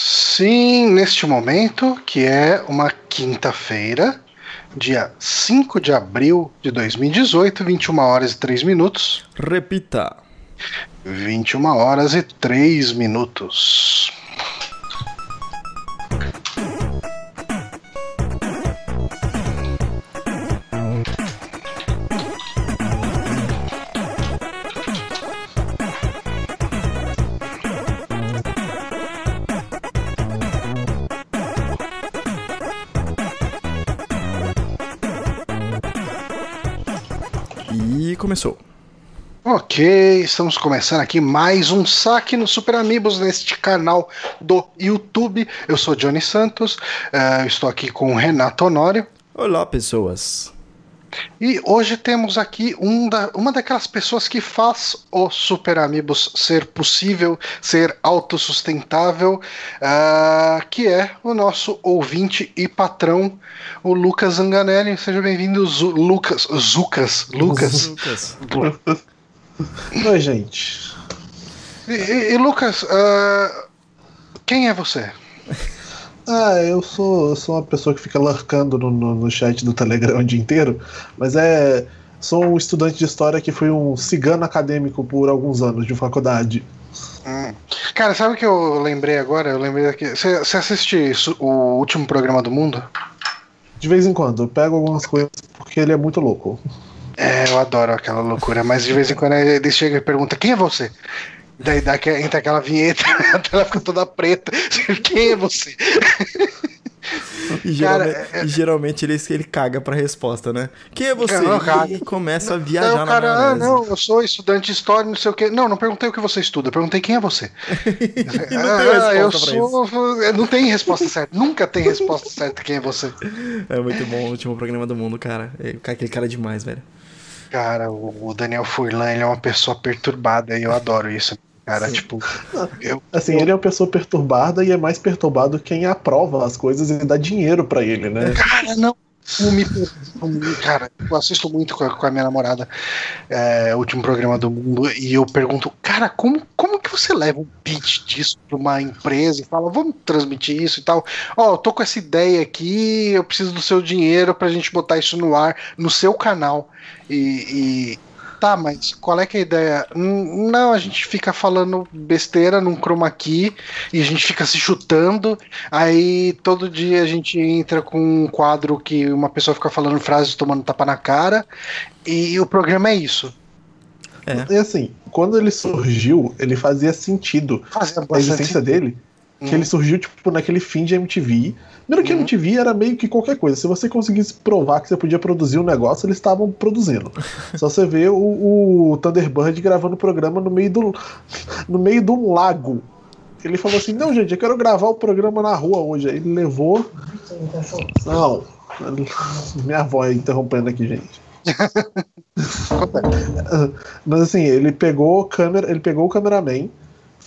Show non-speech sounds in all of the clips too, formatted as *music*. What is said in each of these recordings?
Sim, neste momento, que é uma quinta-feira, dia 5 de abril de 2018, 21 horas e 3 minutos. Repita. 21 horas e 3 minutos. Começou. Ok, estamos começando aqui mais um saque no Super Amigos neste canal do YouTube. Eu sou Johnny Santos, eh, estou aqui com o Renato Honório. Olá, pessoas. E hoje temos aqui um da- uma daquelas pessoas que faz o Super Amigos ser possível, ser autossustentável, ah, que é o nosso ouvinte e patrão, o Lucas Zanganelli. Seja bem-vindo, Lucas. Zucas. Lucas. Lucas. *laughs* Oi, gente. E, e- e, Lucas, ah, quem é você? *laughs* Ah, eu sou, eu sou uma pessoa que fica larcando no, no, no chat do Telegram o dia inteiro, mas é. Sou um estudante de história que foi um cigano acadêmico por alguns anos de faculdade. Hum. Cara, sabe o que eu lembrei agora? Eu lembrei daqui. Você assiste o último programa do mundo? De vez em quando, eu pego algumas coisas porque ele é muito louco. É, eu adoro aquela loucura, mas de vez em quando ele chega e pergunta: quem é você? Daí dá, entra aquela vinheta, *laughs* a tela fica toda preta. *laughs* Quem é você? E, Cara, geralmente, e geralmente ele, ele caga pra resposta, né? Quem é você? Não, caga. E começa a viajar o na cara, ah, maionese. não, eu sou estudante de história, não sei o quê. Não, não perguntei o que você estuda, eu perguntei quem é você. *laughs* Não tem Ah, eu resposta pra isso. sou. Não tem resposta certa, nunca tem resposta certa quem é você. É muito bom o último programa do mundo, cara. É, Aquele cara é demais, velho. Cara, o o Daniel Furlan, ele é uma pessoa perturbada e eu adoro isso. Cara, Sim. tipo, eu, Assim, ele é uma pessoa perturbada e é mais perturbado quem aprova as coisas e dá dinheiro pra ele, né? Cara, não. me Cara, eu assisto muito com a, com a minha namorada é, o último programa do mundo e eu pergunto, cara, como, como que você leva um pitch disso pra uma empresa e fala, vamos transmitir isso e tal? Ó, eu tô com essa ideia aqui, eu preciso do seu dinheiro pra gente botar isso no ar, no seu canal. E. e- Tá, mas qual é que é a ideia? Hum, Não, a gente fica falando besteira num chroma key e a gente fica se chutando Aí todo dia a gente entra com um quadro que uma pessoa fica falando frases tomando tapa na cara. E o programa é isso. É. E assim, quando ele surgiu, ele fazia sentido Fazia a existência dele. Que ele surgiu, tipo, naquele fim de MTV. Primeiro que Uhum. MTV era meio que qualquer coisa. Se você conseguisse provar que você podia produzir um negócio, eles estavam produzindo. *laughs* Só você vê o, o Thunderbird gravando o programa no meio do. no meio de um lago. Ele falou assim, não, gente, eu quero gravar o programa na rua hoje. Aí ele levou. Não. Minha avó é interrompendo aqui, gente. *laughs* Mas assim, ele pegou câmera, ele pegou o cameraman,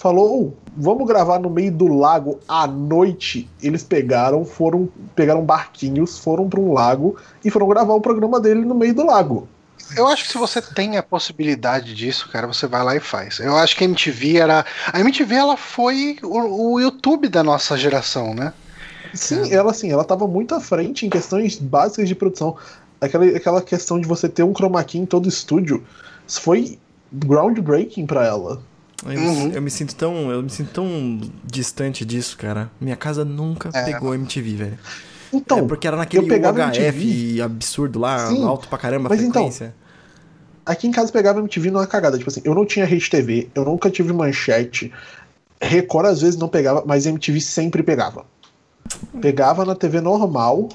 falou, "Oh, vamos gravar no meio do lago à noite. Eles pegaram, foram, pegaram barquinhos, foram para um lago e foram gravar o programa dele no meio do lago. Eu acho que se você tem a possibilidade disso, cara, você vai lá e faz. Eu acho que a MTV era. A MTV ela foi o, o YouTube da nossa geração, né? Sim, ela assim, ela tava muito à frente em questões básicas de produção. Aquela, aquela questão de você ter um chroma key em todo estúdio, foi groundbreaking para ela. Eu, Uhum. me, eu me sinto tão. Eu me sinto tão distante disso, cara. Minha casa nunca É. pegou MTV, velho. Então, é porque era naquele eu pegava UHF absurdo lá, Sim, alto pra caramba a mas então, frequência. Aqui em casa pegava MTV numa cagada. Tipo assim, eu não tinha rede TV, eu nunca tive manchete. Record às vezes não pegava, mas MTV sempre pegava. Pegava na TV normal,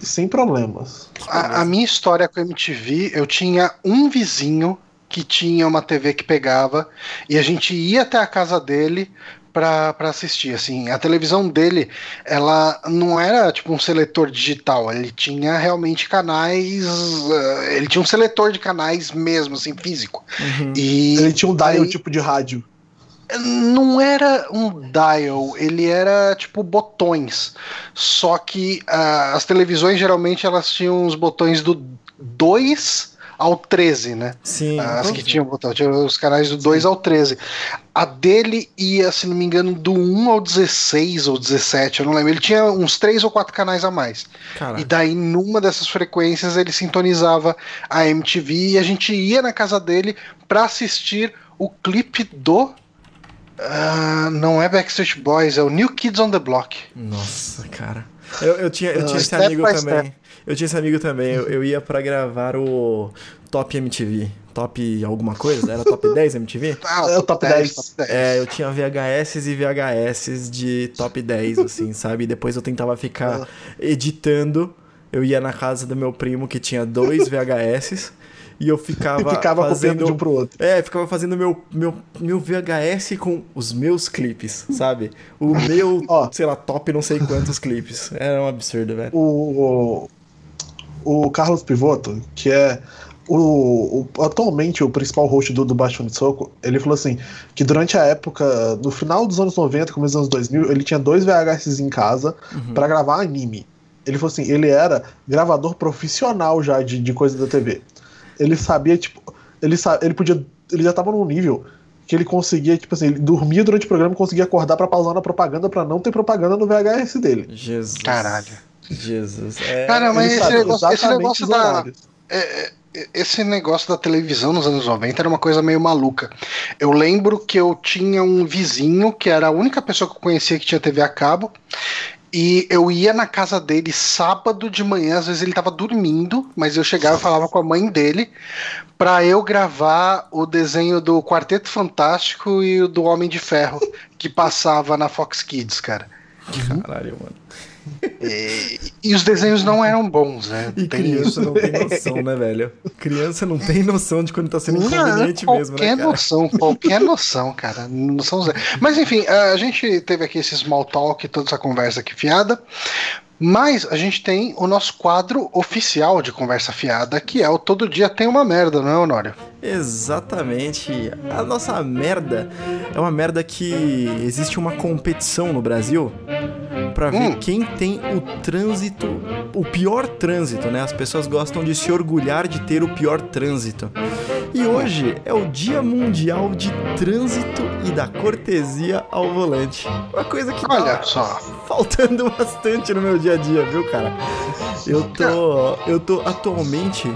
sem problemas. A, a minha história com a MTV, eu tinha um vizinho que tinha uma TV que pegava e a gente ia até a casa dele pra pra assistir. Assim, a televisão dele, ela não era tipo um seletor digital, ele tinha realmente canais, eh, ele tinha um seletor de canais mesmo, assim, físico. Uhum. E Ele tinha um dial aí- tipo de rádio. não era um dial, ele era tipo botões. Só que ah, as televisões geralmente elas tinham os botões do 2 ao 13, né? Sim. As que tinham botão, tinha os canais do 2 ao 13. A dele ia, se não me engano, do 1 ao 16 ou 17, eu não lembro. Ele tinha uns 3 ou 4 canais a mais. Cara, E daí, numa dessas frequências, ele sintonizava a MTV e a gente ia na casa dele pra assistir o clipe do. ah, não é Backstreet Boys, é o New Kids on the Block. nossa, cara. Eu, eu tinha, eu Ah, tinha esse step amigo também. Eu tinha esse amigo também. Eu, eu ia pra gravar o Top MTV. Top alguma coisa? Era Top 10 MTV? *laughs* Ah, É o top 10. top 10. É, eu tinha VHS e VHS de top 10, assim, sabe? E depois eu tentava ficar editando. Eu ia na casa do meu primo que tinha dois *laughs* VHS e eu ficava, E ficava fazendo de um pro outro. É, ficava fazendo meu, meu, meu VHS com os meus clipes, sabe? O meu, sei lá, top não sei quantos clipes. Era um absurdo, velho. O, o Carlos Pivoto, que é o, o- atualmente o principal host do, do Baixão de Soco, ele falou assim: que durante a época, no final dos anos 90, começo dos anos 2000, ele tinha dois VHS em casa pra gravar anime. Ele falou assim: ele era gravador profissional já de, de coisa da TV. Ele sabia, tipo, ele, sa ele podia. Ele já tava num nível que ele conseguia, tipo assim, ele dormia durante o programa e conseguia acordar pra pausar na propaganda pra não ter propaganda no VHS dele. Jesus. Caralho. Jesus. É, Cara, mas esse negócio, esse negócio da. é, é, esse negócio da televisão nos anos 90 era uma coisa meio maluca. Eu lembro que eu tinha um vizinho que era a única pessoa que eu conhecia que tinha TV a cabo. E eu ia na casa dele sábado de manhã, às vezes ele tava dormindo, mas eu chegava e falava com a mãe dele pra eu gravar o desenho do Quarteto Fantástico e o do Homem de Ferro que passava na Fox Kids, cara. Caralho, mano. E, e os desenhos não eram bons, né? E Tem criança isso. não tem noção, né, velho? Criança não tem noção de quando tá sendo inconveniente Não, mesmo, né, qualquer noção, qualquer noção, cara. Noção zero. Mas enfim, a gente teve aqui esse small talk, toda essa conversa aqui fiada. Mas a gente tem o nosso quadro oficial de conversa fiada, que é o Todo Dia Tem Uma Merda, não é, Honório? Exatamente. A nossa merda é uma merda que existe uma competição no Brasil pra ver Hum. quem tem o trânsito, o pior trânsito, né? As pessoas gostam de se orgulhar de ter o pior trânsito. E hoje é o Dia Mundial de Trânsito e da Cortesia ao Volante. Uma coisa que Olha tá só. faltando *laughs* bastante no meu dia a dia, viu, cara? Eu tô. Eu tô atualmente.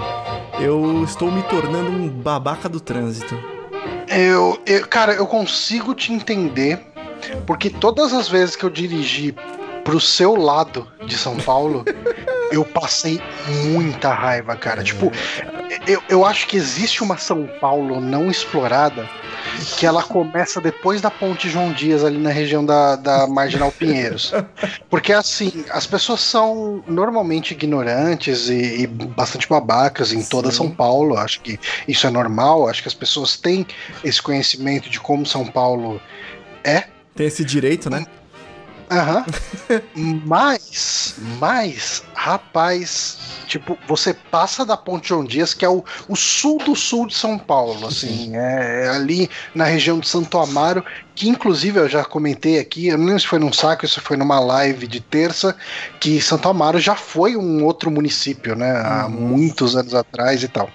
Eu estou me tornando um babaca do trânsito. Eu, eu- cara, eu consigo te entender, porque todas as vezes que eu dirigi pro seu lado de São Paulo, *laughs* eu passei muita raiva, cara. Tipo, eu, eu acho que existe uma São Paulo não explorada que ela começa depois da Ponte João Dias, ali na região da, da Marginal Pinheiros. Porque, assim, as pessoas são normalmente ignorantes e, e bastante babacas em toda Sim. São Paulo. Acho que isso é normal. Acho que as pessoas têm esse conhecimento de como São Paulo é. Tem esse direito, né? Aham. *laughs* mas, mas, rapaz, tipo, você passa da Ponte João Dias, que é o, o sul do sul de São Paulo, assim, é, é ali na região de Santo Amaro, que inclusive eu já comentei aqui, eu não lembro se foi num saco, isso foi numa live de terça, que Santo Amaro já foi um outro município, né, há muitos anos atrás e tal.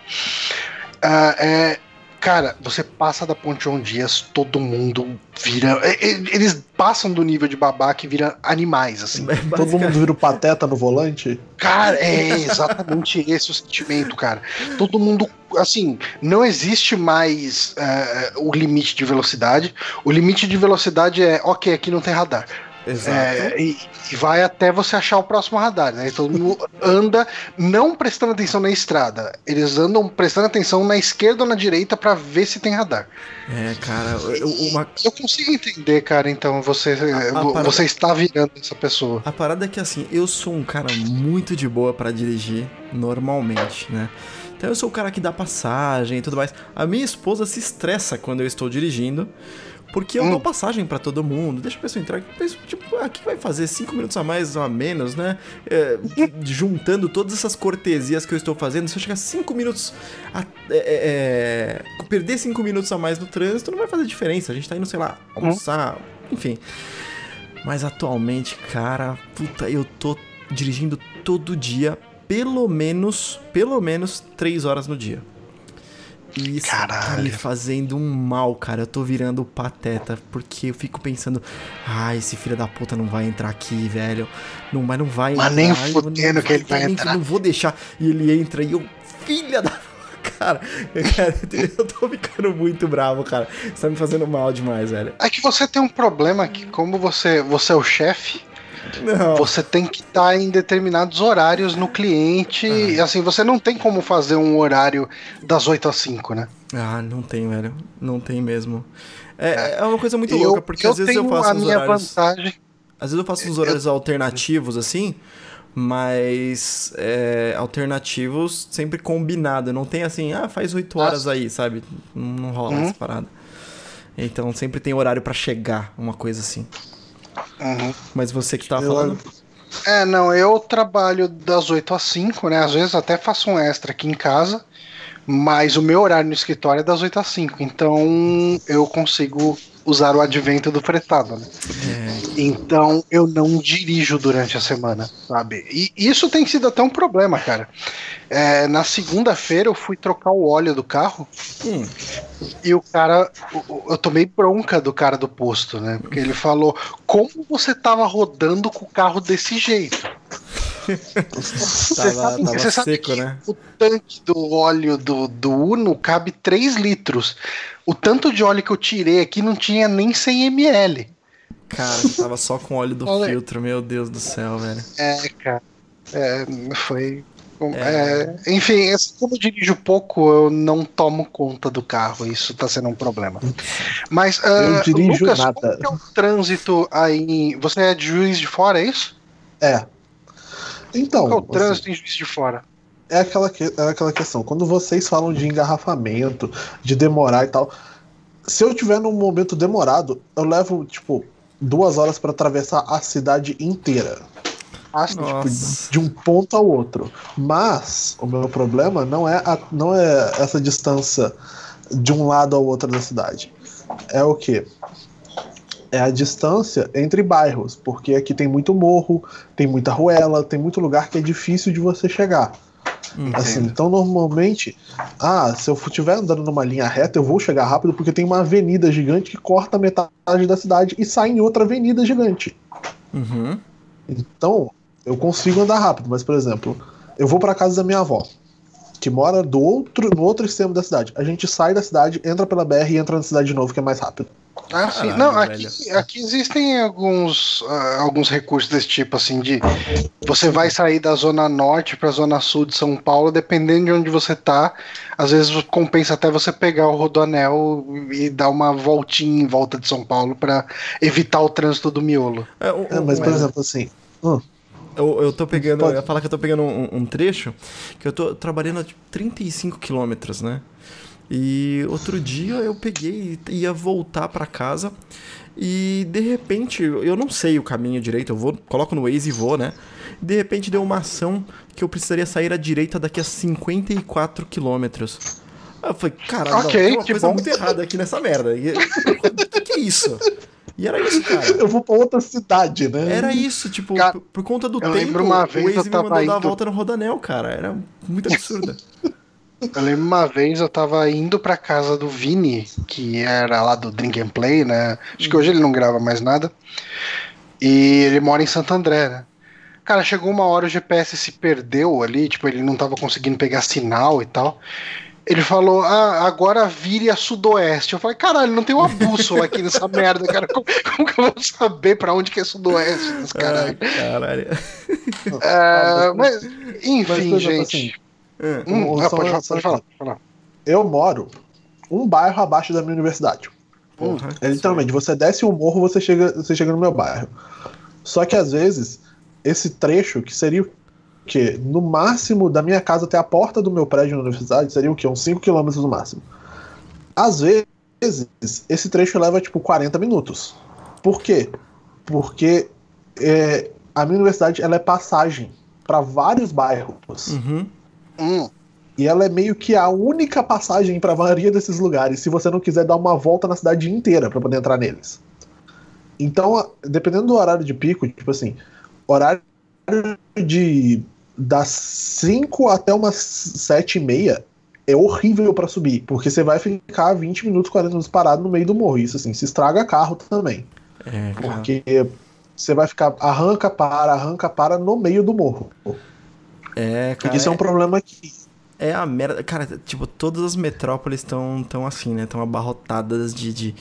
Ah, é, Cara, você passa da Ponte João Dias, todo mundo vira. Eles passam do nível de babaca e viram animais, assim. *laughs* É Todo mundo vira o pateta no volante. Cara, é exatamente *laughs* esse o sentimento, cara. Todo mundo, assim, não existe mais eh, o limite de velocidade. O limite de velocidade é, ok, aqui não tem radar. Exato. É, e, e vai até você achar o próximo radar, né? Todo mundo anda não prestando atenção na estrada. Eles andam prestando atenção na esquerda ou na direita pra ver se tem radar. É, cara, eu- uma, Eu consigo entender, cara, então você, a vo- parada- você está virando essa pessoa. A parada é que assim, eu sou um cara muito de boa pra dirigir normalmente, né? Então eu sou o cara que dá passagem e tudo mais. A minha esposa se estressa quando eu estou dirigindo, porque eu Hum. dou passagem pra todo mundo, deixa a pessoa entrar. Penso, Tipo, aqui vai fazer cinco minutos a mais ou a menos, né? É, *laughs* juntando todas essas cortesias que eu estou fazendo, se eu chegar cinco minutos a, é, é, perder cinco minutos a mais no trânsito, não vai fazer diferença. A gente tá indo, sei lá, almoçar, enfim. Mas atualmente, cara, puta, eu tô dirigindo todo dia, pelo menos, pelo menos três horas no dia. E isso tá Caralho. me fazendo um mal, cara. Eu tô virando pateta, porque eu fico pensando, ah, esse filho da puta não vai entrar aqui, velho. Não, mas não vai Mas entrar. nem fudendo que ele vai entrar. Não vou deixar. E ele entra e eu, filha da. *laughs* Cara, cara, *laughs* eu tô ficando muito bravo, cara. Isso tá me fazendo mal demais, velho. É que você tem um problema que, como você, você é o chefe, Não. você tem que estar em determinados horários no cliente. E assim, você não tem como fazer um horário das 8 às 5, né? Ah, não tem, velho. Não tem mesmo. É, é uma coisa muito eu, louca, porque eu às vezes eu faço a uns minha horários. vantagem. Às vezes eu faço uns horários alternativos, assim, mas é, alternativos sempre combinado. Não tem assim, ah, faz 8 horas aí, sabe? Não, não rola Uhum. essa parada. Então sempre tem horário pra chegar, uma coisa assim. Uhum. Mas você que tava Eu- falando. É, não, eu trabalho das 8 às 5, né? Às vezes até faço um extra aqui em casa, mas o meu horário no escritório é das 8 às 5, então eu consigo usar o advento do fretado, né? É, Então eu não dirijo durante a semana, sabe? E isso tem sido até um problema, cara. É, na segunda-feira eu fui trocar o óleo do carro hum, e o cara, eu tomei bronca do cara do posto, né? Porque ele falou: Como você tava rodando com o carro desse jeito? *laughs* Você Tava- sabe, tava você sabe seco, que né? o tanque do óleo do, do Uno cabe 3 litros. O tanto de óleo que eu tirei aqui não tinha nem 100 ml. cara, eu tava só com óleo do Olha. filtro, meu Deus do céu, velho. É, cara. É, foi. é, enfim, assim, como eu dirijo pouco, eu não tomo conta do carro. Isso tá sendo um problema. Mas, Eu ah, dirijo Lucas, nada. como é o trânsito aí? Você é de juiz de fora, é isso? É. Então, Qual é o assim, trânsito em juiz de fora? É, aquela que- é aquela questão. Quando vocês falam de engarrafamento, de demorar e tal, se eu tiver num momento demorado, eu levo, tipo, duas horas pra atravessar a cidade inteira. Ah, Nossa. de um ponto ao outro. Mas o meu problema não é, a- não é essa distância de um lado ao outro da cidade. É o quê? É a distância entre bairros, porque aqui tem muito morro, tem muita ruela, tem muito lugar que é difícil de você chegar. Assim, então normalmente, ah, se eu estiver andando numa linha reta, eu vou chegar rápido porque tem uma avenida gigante que corta metade da cidade e sai em outra avenida gigante. Uhum. Então, eu consigo andar rápido, mas, por exemplo, eu vou pra casa da minha avó, que mora do outro, no outro extremo da cidade. A gente sai da cidade, entra pela BR e entra na cidade de novo, que é mais rápido. Ah, sim. Caralho, Não, aqui, aqui existem alguns, ah, alguns recursos desse tipo, assim, de você vai sair da zona norte pra zona sul de São Paulo, dependendo de onde você tá, às vezes compensa até você pegar o rodoanel e dar uma voltinha em volta de São Paulo pra evitar o trânsito do miolo. É, o- É, mas, por exemplo, assim, Eu, eu tô pegando, Pode. eu ia falar que eu tô pegando um, um trecho que eu tô trabalhando a tipo, 35 quilômetros, né? E outro dia eu peguei e ia voltar pra casa e de repente, eu não sei o caminho direito, eu vou, coloco no Waze e vou, né? De repente deu uma ação que eu precisaria sair à direita daqui a 54 quilômetros. Eu falei, caralho, Ok, tem uma que coisa bom. muito errada aqui nessa merda. *laughs* O que, que é isso? E era isso, cara. *laughs* eu vou pra outra cidade, né? Era isso, tipo, Cara, por, por conta do eu tempo, lembro uma o vez Waze eu me tava mandou dar a indo- volta no Rodanel, cara. Era muito absurda. *laughs* Eu lembro uma vez eu tava indo pra casa do Vini, que era lá do Drink and Play, né? Acho que hoje ele não grava mais nada. E ele mora em Santo André, né? Cara, chegou uma hora o GPS se perdeu ali, tipo, ele não tava conseguindo pegar sinal e tal. Ele falou, ah, agora vire a sudoeste. Eu falei, caralho, não tem uma bússola aqui nessa merda, cara. Como, como que eu vou saber pra onde que é sudoeste? Desse caralho? Ai, caralho. É, mas, Mas, enfim, exemplo, gente. É. Hum, um- ah, falar, pode falar, pode falar. Eu moro um bairro abaixo da minha universidade. Porra. É literalmente, você desce um morro, você chega, você chega no meu bairro. Só que às vezes, esse trecho, que seria o quê? No máximo, da minha casa até a porta do meu prédio na universidade, seria o quê? Uns 5 km no máximo. Às vezes, esse trecho leva tipo 40 minutos. Por quê? Porque é, a minha universidade ela é passagem para vários bairros. Uhum. Hum, E ela é meio que a única passagem para a maioria desses lugares, se você não quiser dar uma volta na cidade inteira para poder entrar neles. Então, dependendo do horário de pico, tipo assim, horário de das 5 até umas 7 e meia é horrível para subir, porque você vai ficar 20 minutos, 40 minutos parado no meio do morro. Isso assim, se estraga carro também. É. Porque você vai ficar arranca, para, arranca, para no meio do morro. É, cara. Isso é um problema que É a merda. Cara, tipo, todas as metrópoles estão tão assim, né? Estão abarrotadas de, de,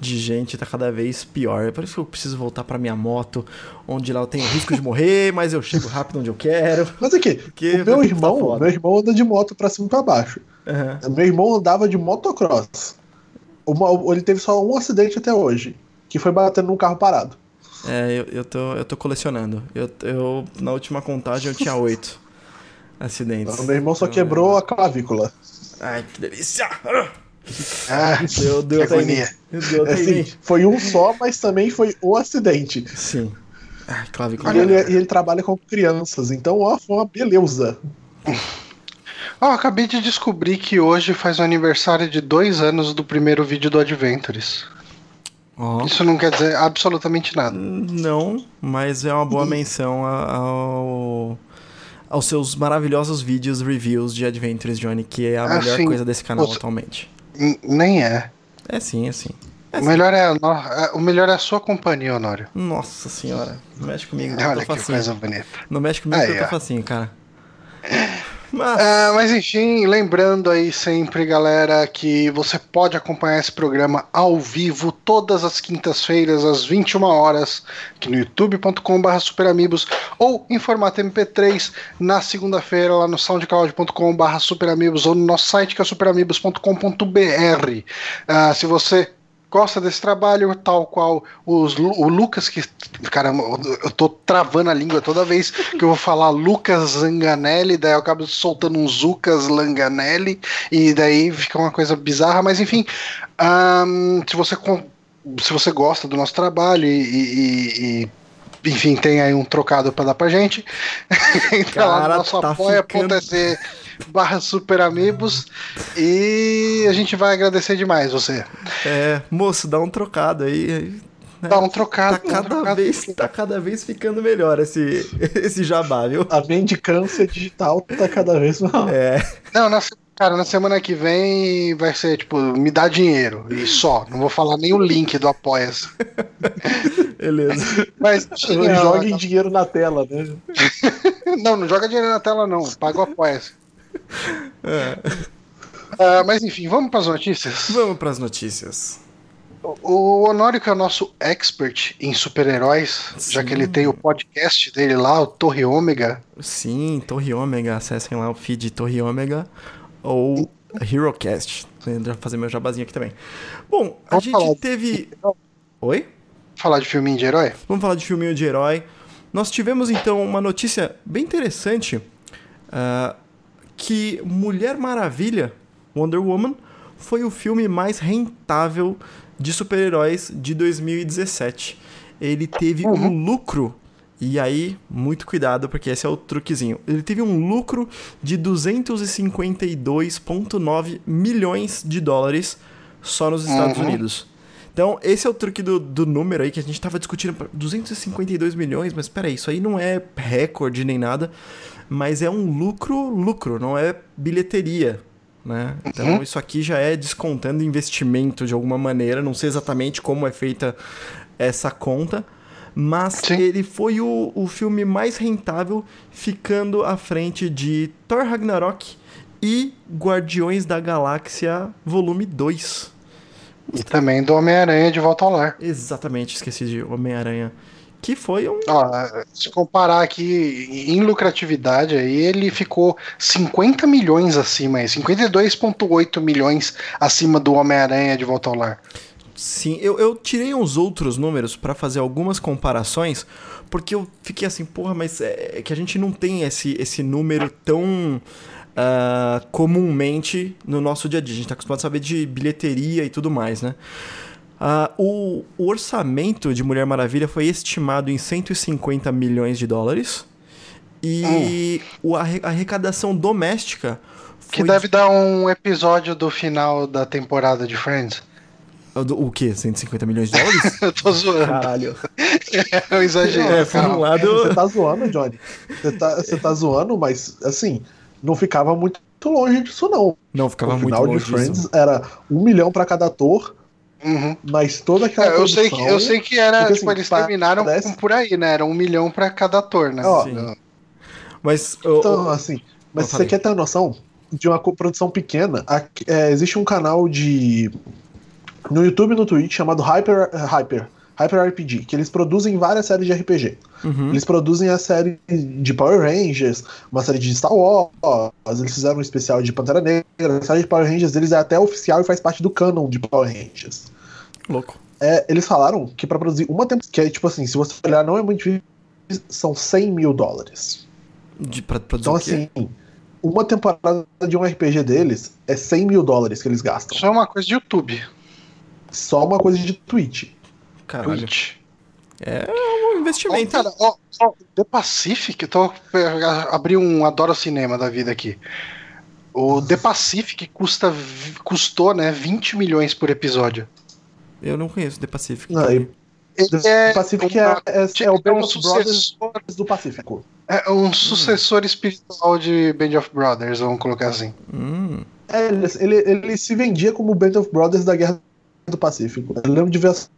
de gente, tá cada vez pior. É por isso que eu preciso voltar pra minha moto, onde lá eu tenho risco de morrer, *laughs* mas eu chego rápido onde eu quero. Mas aqui, Porque o meu irmão, meu irmão anda de moto pra cima e pra baixo. Aham. Meu irmão andava de motocross. Uma- ele teve só um acidente até hoje, que foi batendo num carro parado. É, eu, eu, tô, eu tô colecionando. Eu, eu, na última contagem eu tinha oito acidentes. O meu irmão só Então, quebrou a clavícula. Ai, que delícia! Ah, Deu, deu que até agonia. Deu até Assim, foi um só, mas também foi o acidente. Sim. Ai, clavícula. E ele, e ele trabalha com crianças, então ó, foi uma beleza. Ó, acabei de descobrir que hoje faz o aniversário de dois anos do primeiro vídeo do Adventures. Ó. Isso não quer dizer absolutamente nada. Não, mas é uma boa menção a- ao, aos seus maravilhosos vídeos reviews de Adventures, Johnny, que é a Ah, melhor coisa desse canal Você- atualmente. Nem é. É sim, é sim. É O sim. melhor é, a é- o melhor é a sua companhia, Honório. Nossa senhora, não mexe comigo, que Olha que facinho. coisa bonita. Não mexe comigo que Aí, eu tô facinho, cara. *laughs* Mas, Ah, mas enfim, lembrando aí sempre, galera, que você pode acompanhar esse programa ao vivo todas as quintas-feiras, às 21 horas, aqui no youtube.com.br superamigos ou em formato MP3 na segunda-feira lá no soundcloud.com.br superamigos ou no nosso site que é superamigos.com.br. Ah, se você gosta desse trabalho, tal qual os, o Lucas, que. Caramba, eu tô travando a língua toda vez que eu vou falar Lucas Zanganelli, daí eu acabo soltando um Zucas Langanelli, e daí fica uma coisa bizarra, mas enfim. ahn, se você. Se você gosta do nosso trabalho e- e- e enfim, tem aí um trocado pra dar pra gente. *laughs* Entra lá Cara, no nosso tá apoia.se barra super amigos e a gente vai agradecer demais você. é, moço, dá um trocado aí. né? Dá um trocado. Tá um cada, trocado. vez, tá cada vez ficando melhor esse, *laughs* esse jabá, viu? A mendicância digital tá cada vez mais. É, Não, na, cara, na semana que vem vai ser tipo, me dá dinheiro e só. Não vou falar nem o link do Apoia-se. *laughs* beleza. Mas *laughs* Joguem dinheiro na tela, né? Não, não joga dinheiro na tela, não. Paga o Apoia-se. É. Ah, mas enfim, vamos para as notícias. Vamos pras notícias. O Honório, que é o nosso expert em super-heróis, já que ele tem o podcast dele lá, o Torre Ômega. Sim, Torre Ômega, acessem lá o feed Torre Ômega ou HeroCast. Eu Já fazer meu jabazinho aqui também. Bom, a Vamos gente de- teve. Oi? Falar de filminho de herói? Vamos falar de filminho de herói. Nós tivemos então uma notícia bem interessante ah, que Mulher Maravilha, Wonder Woman, foi o filme mais rentável de super-heróis de 2017. Ele teve um lucro e aí, muito cuidado, porque esse é o truquezinho. Ele teve um lucro de 252,9 milhões de dólares só nos Estados Uhum. Unidos. Então, esse é o truque do, do número aí que a gente tava discutindo. 252 milhões, mas peraí, isso aí não é recorde nem nada, mas é um lucro, lucro, não é bilheteria. Né? Então, isso aqui já é descontando investimento de alguma maneira. Não sei exatamente como é feita essa conta, mas Sim. ele foi o, o filme mais rentável, ficando à frente de Thor Ragnarok e Guardiões da Galáxia Volume 2. E também do Homem-Aranha de Volta ao Lar. Exatamente, esqueci de Homem-Aranha. Que foi um. Ó, se comparar aqui em lucratividade, aí ele ficou 50 milhões acima, aí, 52,8 milhões acima do Homem-Aranha de Volta ao Lar. Sim, eu, eu tirei uns outros números pra fazer algumas comparações, porque eu fiquei assim, porra, mas é é que a gente não tem esse, esse número tão ah, comumente no nosso dia a dia. A gente tá acostumado a saber de bilheteria e tudo mais, né? Ah, o, o orçamento de Mulher Maravilha foi estimado em 150 milhões de dólares. E o- a arre- a arrecadação doméstica Que foi deve dar um episódio do final da temporada de Friends. de- do- o quê? 150 milhões de dólares? *laughs* Eu tô zoando. Caralho. *laughs* É um exagero. É, por um lado. Você tá zoando, Johnny. Você tá, você tá zoando, mas assim, não ficava muito longe disso, não. Não, ficava o muito final de longe Friends disso. era um milhão pra cada ator, Uhum. mas toda aquela É, eu, sei que, produção- eu sei que era, porque, tipo, assim, eles terminaram parece- por aí, né? Era um milhão pra cada ator, né? Ó, Sim. Mas. Então, ô, assim, mas você quer ter uma noção de uma produção pequena, aqui- é, existe um canal de. no YouTube e no Twitch chamado Hyper, Hyper, Hyper RPG, que eles produzem várias séries de RPG. Uhum. Eles produzem a série de Power Rangers, uma série de Star Wars, eles fizeram um especial de Pantera Negra, a série de Power Rangers deles é até oficial e faz parte do canon de Power Rangers. Louco. É, eles falaram que pra produzir uma temporada, que é tipo assim, se você olhar, não é muito difícil, são 100 mil dólares. De, pra produzir Então, o quê? assim, uma temporada de um RPG deles é 100 mil dólares que eles gastam. Isso é uma coisa de YouTube. Só uma coisa de Twitch. Caralho. Twitch. É um Ó, investimento. cara, ó, ó, The Pacific, eu tô é, abri um adoro cinema da vida aqui. O The Pacific custa, custou, né, 20 milhões por episódio. Eu não conheço The Pacific. Não. Ele The Pacific é, uma- é, é o é um Band of Brothers do Pacífico. é um sucessor espiritual de Band of Brothers, vamos colocar assim. Hum. É, ele, ele, ele se vendia como o Band of Brothers da Guerra do Pacífico. Eu lembro de ver as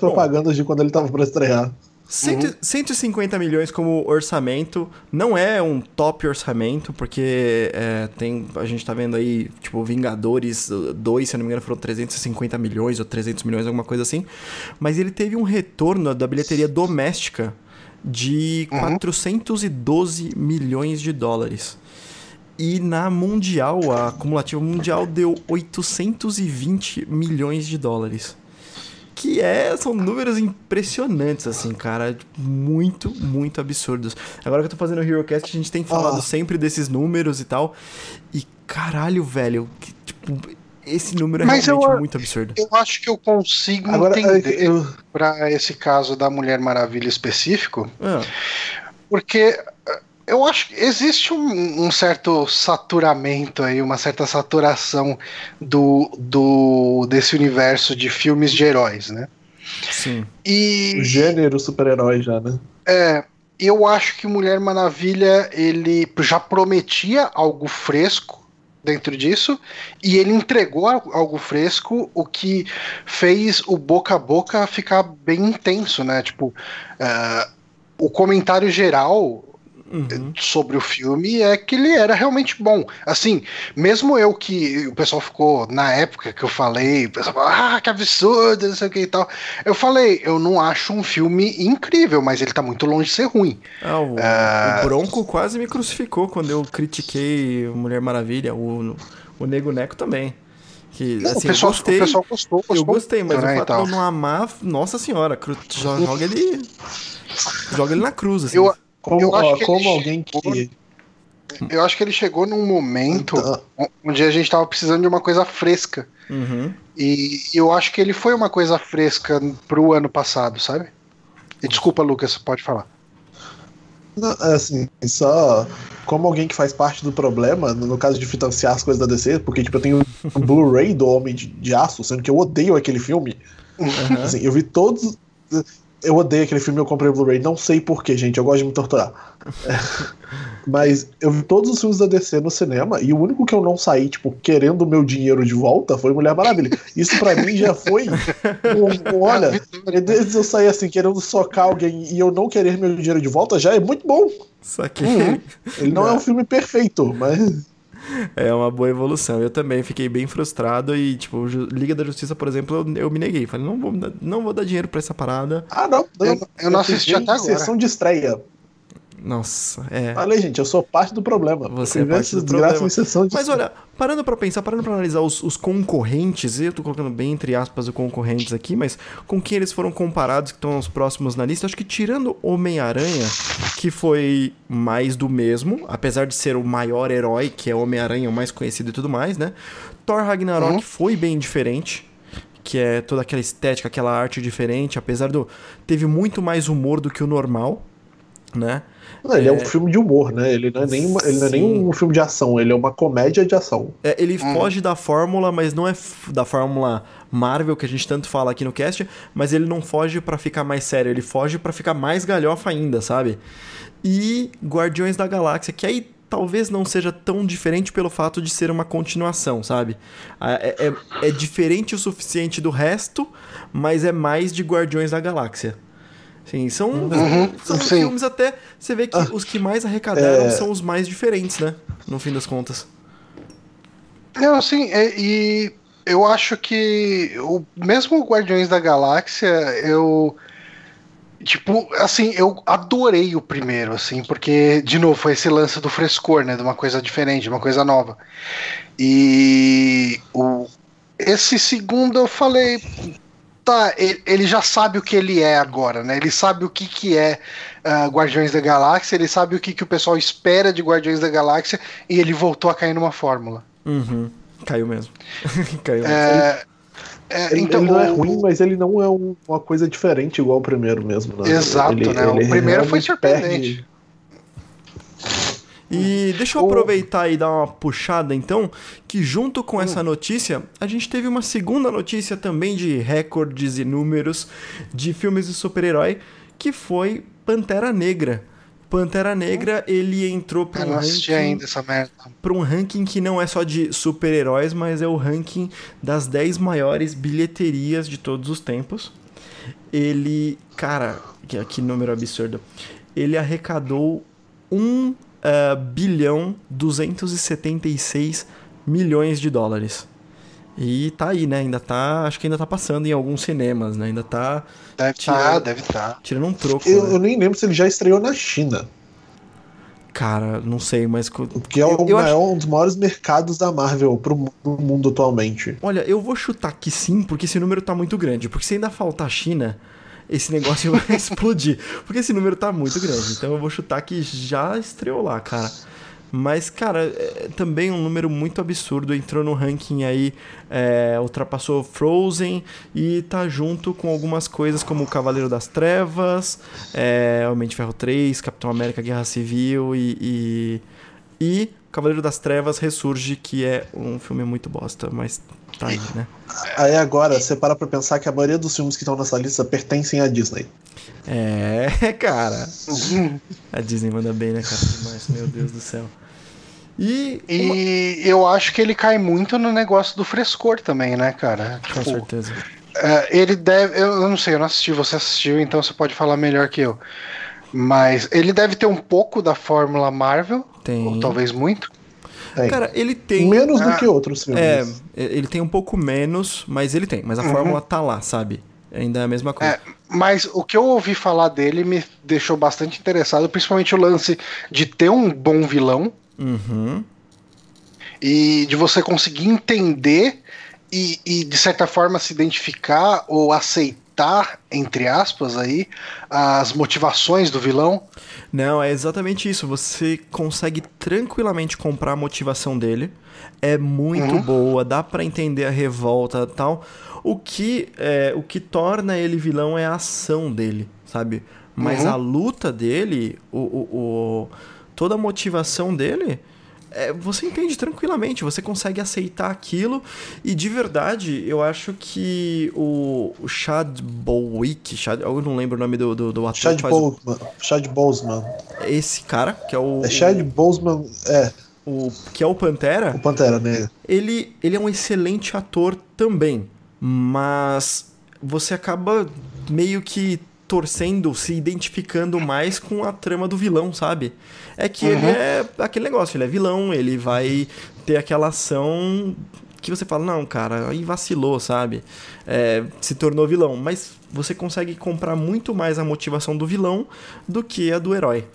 propagandas de quando ele tava pra estrear. Cento- 150 milhões como orçamento. Não é um top orçamento, porque é, tem, a gente tá vendo aí, tipo, Vingadores 2, se eu não me engano, foram 350 milhões ou 300 milhões, alguma coisa assim. Mas ele teve um retorno da bilheteria doméstica de Uhum. 412 milhões de dólares. E na mundial, a acumulativa mundial deu 820 milhões de dólares. Que é, são números impressionantes, assim, cara. Muito, muito absurdos. Agora que eu tô fazendo o HeroCast, a gente tem falado Ah. sempre desses números e tal. E caralho, velho, que, tipo, esse número é Mas eu- realmente muito absurdo. Eu acho que eu consigo Agora, entender eu, pra esse caso da Mulher Maravilha específico, Ah, porque eu acho que existe um, um certo saturamento aí, uma certa saturação do, do desse universo de filmes de heróis, né? sim. E o gênero super-herói já, né? é, eu acho que Mulher Maravilha ele já prometia algo fresco dentro disso e ele entregou al- algo fresco, o que fez o boca a boca ficar bem intenso, né? Tipo, eh, o comentário geral Uhum. sobre o filme é que ele era realmente bom. Assim, mesmo eu que o pessoal ficou na época que eu falei, o pessoal falou, ah, que absurdo, não sei o que e tal. Eu falei, eu não acho um filme incrível, mas ele tá muito longe de ser ruim. Ah, o, Ah. o Bronco quase me crucificou quando eu critiquei Mulher Maravilha. O, o Nego Neco também. Que, Não, assim, o, pessoal, eu gostei. o pessoal gostou, gostou Eu gostei, mas né, o fato de eu não amar, nossa senhora, joga ele. Joga ele na cruz, assim. Eu- Como, Eu acho ó, que como alguém que. chegou- Eu acho que ele chegou num momento Ah, onde a gente tava precisando de uma coisa fresca. Uhum. E eu acho que ele foi uma coisa fresca pro ano passado, sabe? E desculpa, Lucas, pode falar. não, assim, só como alguém que faz parte do problema, no caso de financiar as coisas da DC, porque tipo, eu tenho um Blu-ray do Homem de, de Aço, sendo que eu odeio aquele filme. Aham. Assim, eu vi todos. Eu odeio aquele filme, eu comprei o Blu-ray. Não sei porquê, gente. Eu gosto de me torturar. É. *laughs* Mas eu vi todos os filmes da DC no cinema e o único que eu não saí, tipo, querendo o meu dinheiro de volta foi Mulher Maravilha. Isso pra mim já foi. Um, um- *laughs* olha, desde eu sair assim, querendo socar alguém e eu não querer meu dinheiro de volta, já é muito bom. Saquei. Uhum. Ele não é um filme perfeito, mas. É uma boa evolução. Eu também fiquei bem frustrado e, tipo, Liga da Justiça, por exemplo, eu, eu me neguei. Falei, não vou, não vou dar dinheiro pra essa parada. Ah, não. Eu- eu não assisti até agora. Sessão de estreia. Nossa, é. Falei, gente, eu sou parte do problema. Você Eu é parte do problema. sessão de Mas olha, parando pra pensar, parando pra analisar os, os concorrentes, eu tô colocando bem entre aspas os concorrentes aqui, mas com quem eles foram comparados, que estão os próximos na lista, acho que tirando Homem-Aranha, que foi mais do mesmo, apesar de ser o maior herói, que é Homem-Aranha, o mais conhecido e tudo mais, né? Thor Ragnarok Uhum. foi bem diferente. Que é toda aquela estética, aquela arte diferente, apesar do. Teve muito mais humor do que o normal, né? Não, ele é... um filme de humor, né? Ele não é nem, uma- ele não é nem um filme de ação, ele é uma comédia de ação. É, ele Hum. foge da fórmula, mas não é da fórmula Marvel que a gente tanto fala aqui no cast, mas ele não foge pra ficar mais sério, ele foge pra ficar mais galhofa ainda, sabe? E Guardiões da Galáxia, que aí talvez não seja tão diferente pelo fato de ser uma continuação, sabe? É, é, é diferente o suficiente do resto, mas é mais de Guardiões da Galáxia. Sim, são, Uhum, são sim. filmes até. Você vê que os que mais arrecadaram são os mais diferentes, né? No fim das contas. Não, assim, é- e eu acho que o mesmo o Guardiões da Galáxia, eu tipo, assim, eu adorei o primeiro, assim, porque de novo foi esse lance do frescor, né, de uma coisa diferente, de uma coisa nova. E o esse segundo eu falei, tá, ele, ele já sabe o que ele é agora, né? Ele sabe o que que é ah, Guardiões da Galáxia, ele sabe o que que o pessoal espera de Guardiões da Galáxia e ele voltou a cair numa fórmula. Uhum. Caiu mesmo. *laughs* Caiu mesmo. É, é, Ele, então, ele não é o- ruim, mas ele não é um- uma coisa diferente igual o primeiro mesmo. Né? Exato, Ele- né? O ele primeiro foi surpreendente. E deixa eu aproveitar e dar uma puxada então, que junto com Hum. essa notícia, a gente teve uma segunda notícia também de recordes e números de filmes de super-herói, que foi Pantera Negra. Pantera Negra, ele entrou para um ranking para um ranking que não é só de super-heróis, mas é o ranking das 10 maiores bilheterias de todos os tempos. Ele, cara, que, que número absurdo. Ele arrecadou 1 eh, bilhão 276 milhões de dólares. E tá aí, né? Ainda tá, acho que ainda tá passando em alguns cinemas, né? Ainda tá Deve estar, deve estar. tirando um troco. Eu, né? eu nem lembro se ele já estreou na China, Cara, não sei, mas co- que é o Eu- eu maior, um dos maiores mercados da Marvel pro, pro mundo atualmente. Olha, eu vou chutar que sim, porque esse número tá muito grande. Porque se ainda faltar a China, esse negócio *laughs* vai explodir. Porque esse número tá muito grande. Então eu vou chutar que já estreou lá, cara. Mas, cara, é também um número muito absurdo. Entrou no ranking aí, é, ultrapassou Frozen e tá junto com algumas coisas como Cavaleiro das Trevas, é, Homem de Ferro 3, Capitão América Guerra Civil e, e, e Cavaleiro das Trevas Ressurge, que é um filme muito bosta, mas tá aí, né? Aí agora, você para pra pensar que a maioria dos filmes que estão nessa lista pertencem à Disney. É, *laughs* cara. *laughs* A Disney manda bem, né, cara? Demais, meu Deus do céu. E. uma- E eu acho que ele cai muito no negócio do frescor também, né, cara? Com Tipo, certeza. é, ele deve. Eu eu não sei, eu não assisti, você assistiu, então você pode falar melhor que eu. Mas ele deve ter um pouco da fórmula Marvel, Tem. ou talvez muito. Tem. Cara, ele tem. Menos do Ah, que outros filmes. É, ele tem um pouco menos, mas ele tem. Mas a fórmula tá lá, sabe? Ainda é a mesma coisa. É, mas o que eu ouvi falar dele me deixou bastante interessado, principalmente o lance de ter um bom vilão Uhum. e de você conseguir entender e, e, de certa forma se identificar ou aceitar, entre aspas, aí, as motivações do vilão. Não, é exatamente isso. Você consegue tranquilamente comprar a motivação dele. É muito Uhum. boa, dá pra entender a revolta e tal. O que, é, o que torna ele vilão é a ação dele, sabe? Mas Uhum. a luta dele, o, o, o- toda a motivação dele, é, você entende tranquilamente, você consegue aceitar aquilo. E de verdade, eu acho que o, o Chad Bowick, Chad, eu não lembro o nome do, do, do ator. Chad faz o- Boseman. Chad Boseman. esse cara, que é o, É Chad Boseman, é, o que é o Pantera, o Pantera Negra. ele, ele é um excelente ator também, mas você acaba meio que torcendo, se identificando mais com a trama do vilão, sabe? É que ele Uhum. é aquele negócio, ele é vilão, ele vai ter aquela ação que você fala, não, cara, aí vacilou, sabe? É, se tornou vilão, mas você consegue comprar muito mais a motivação do vilão do que a do herói.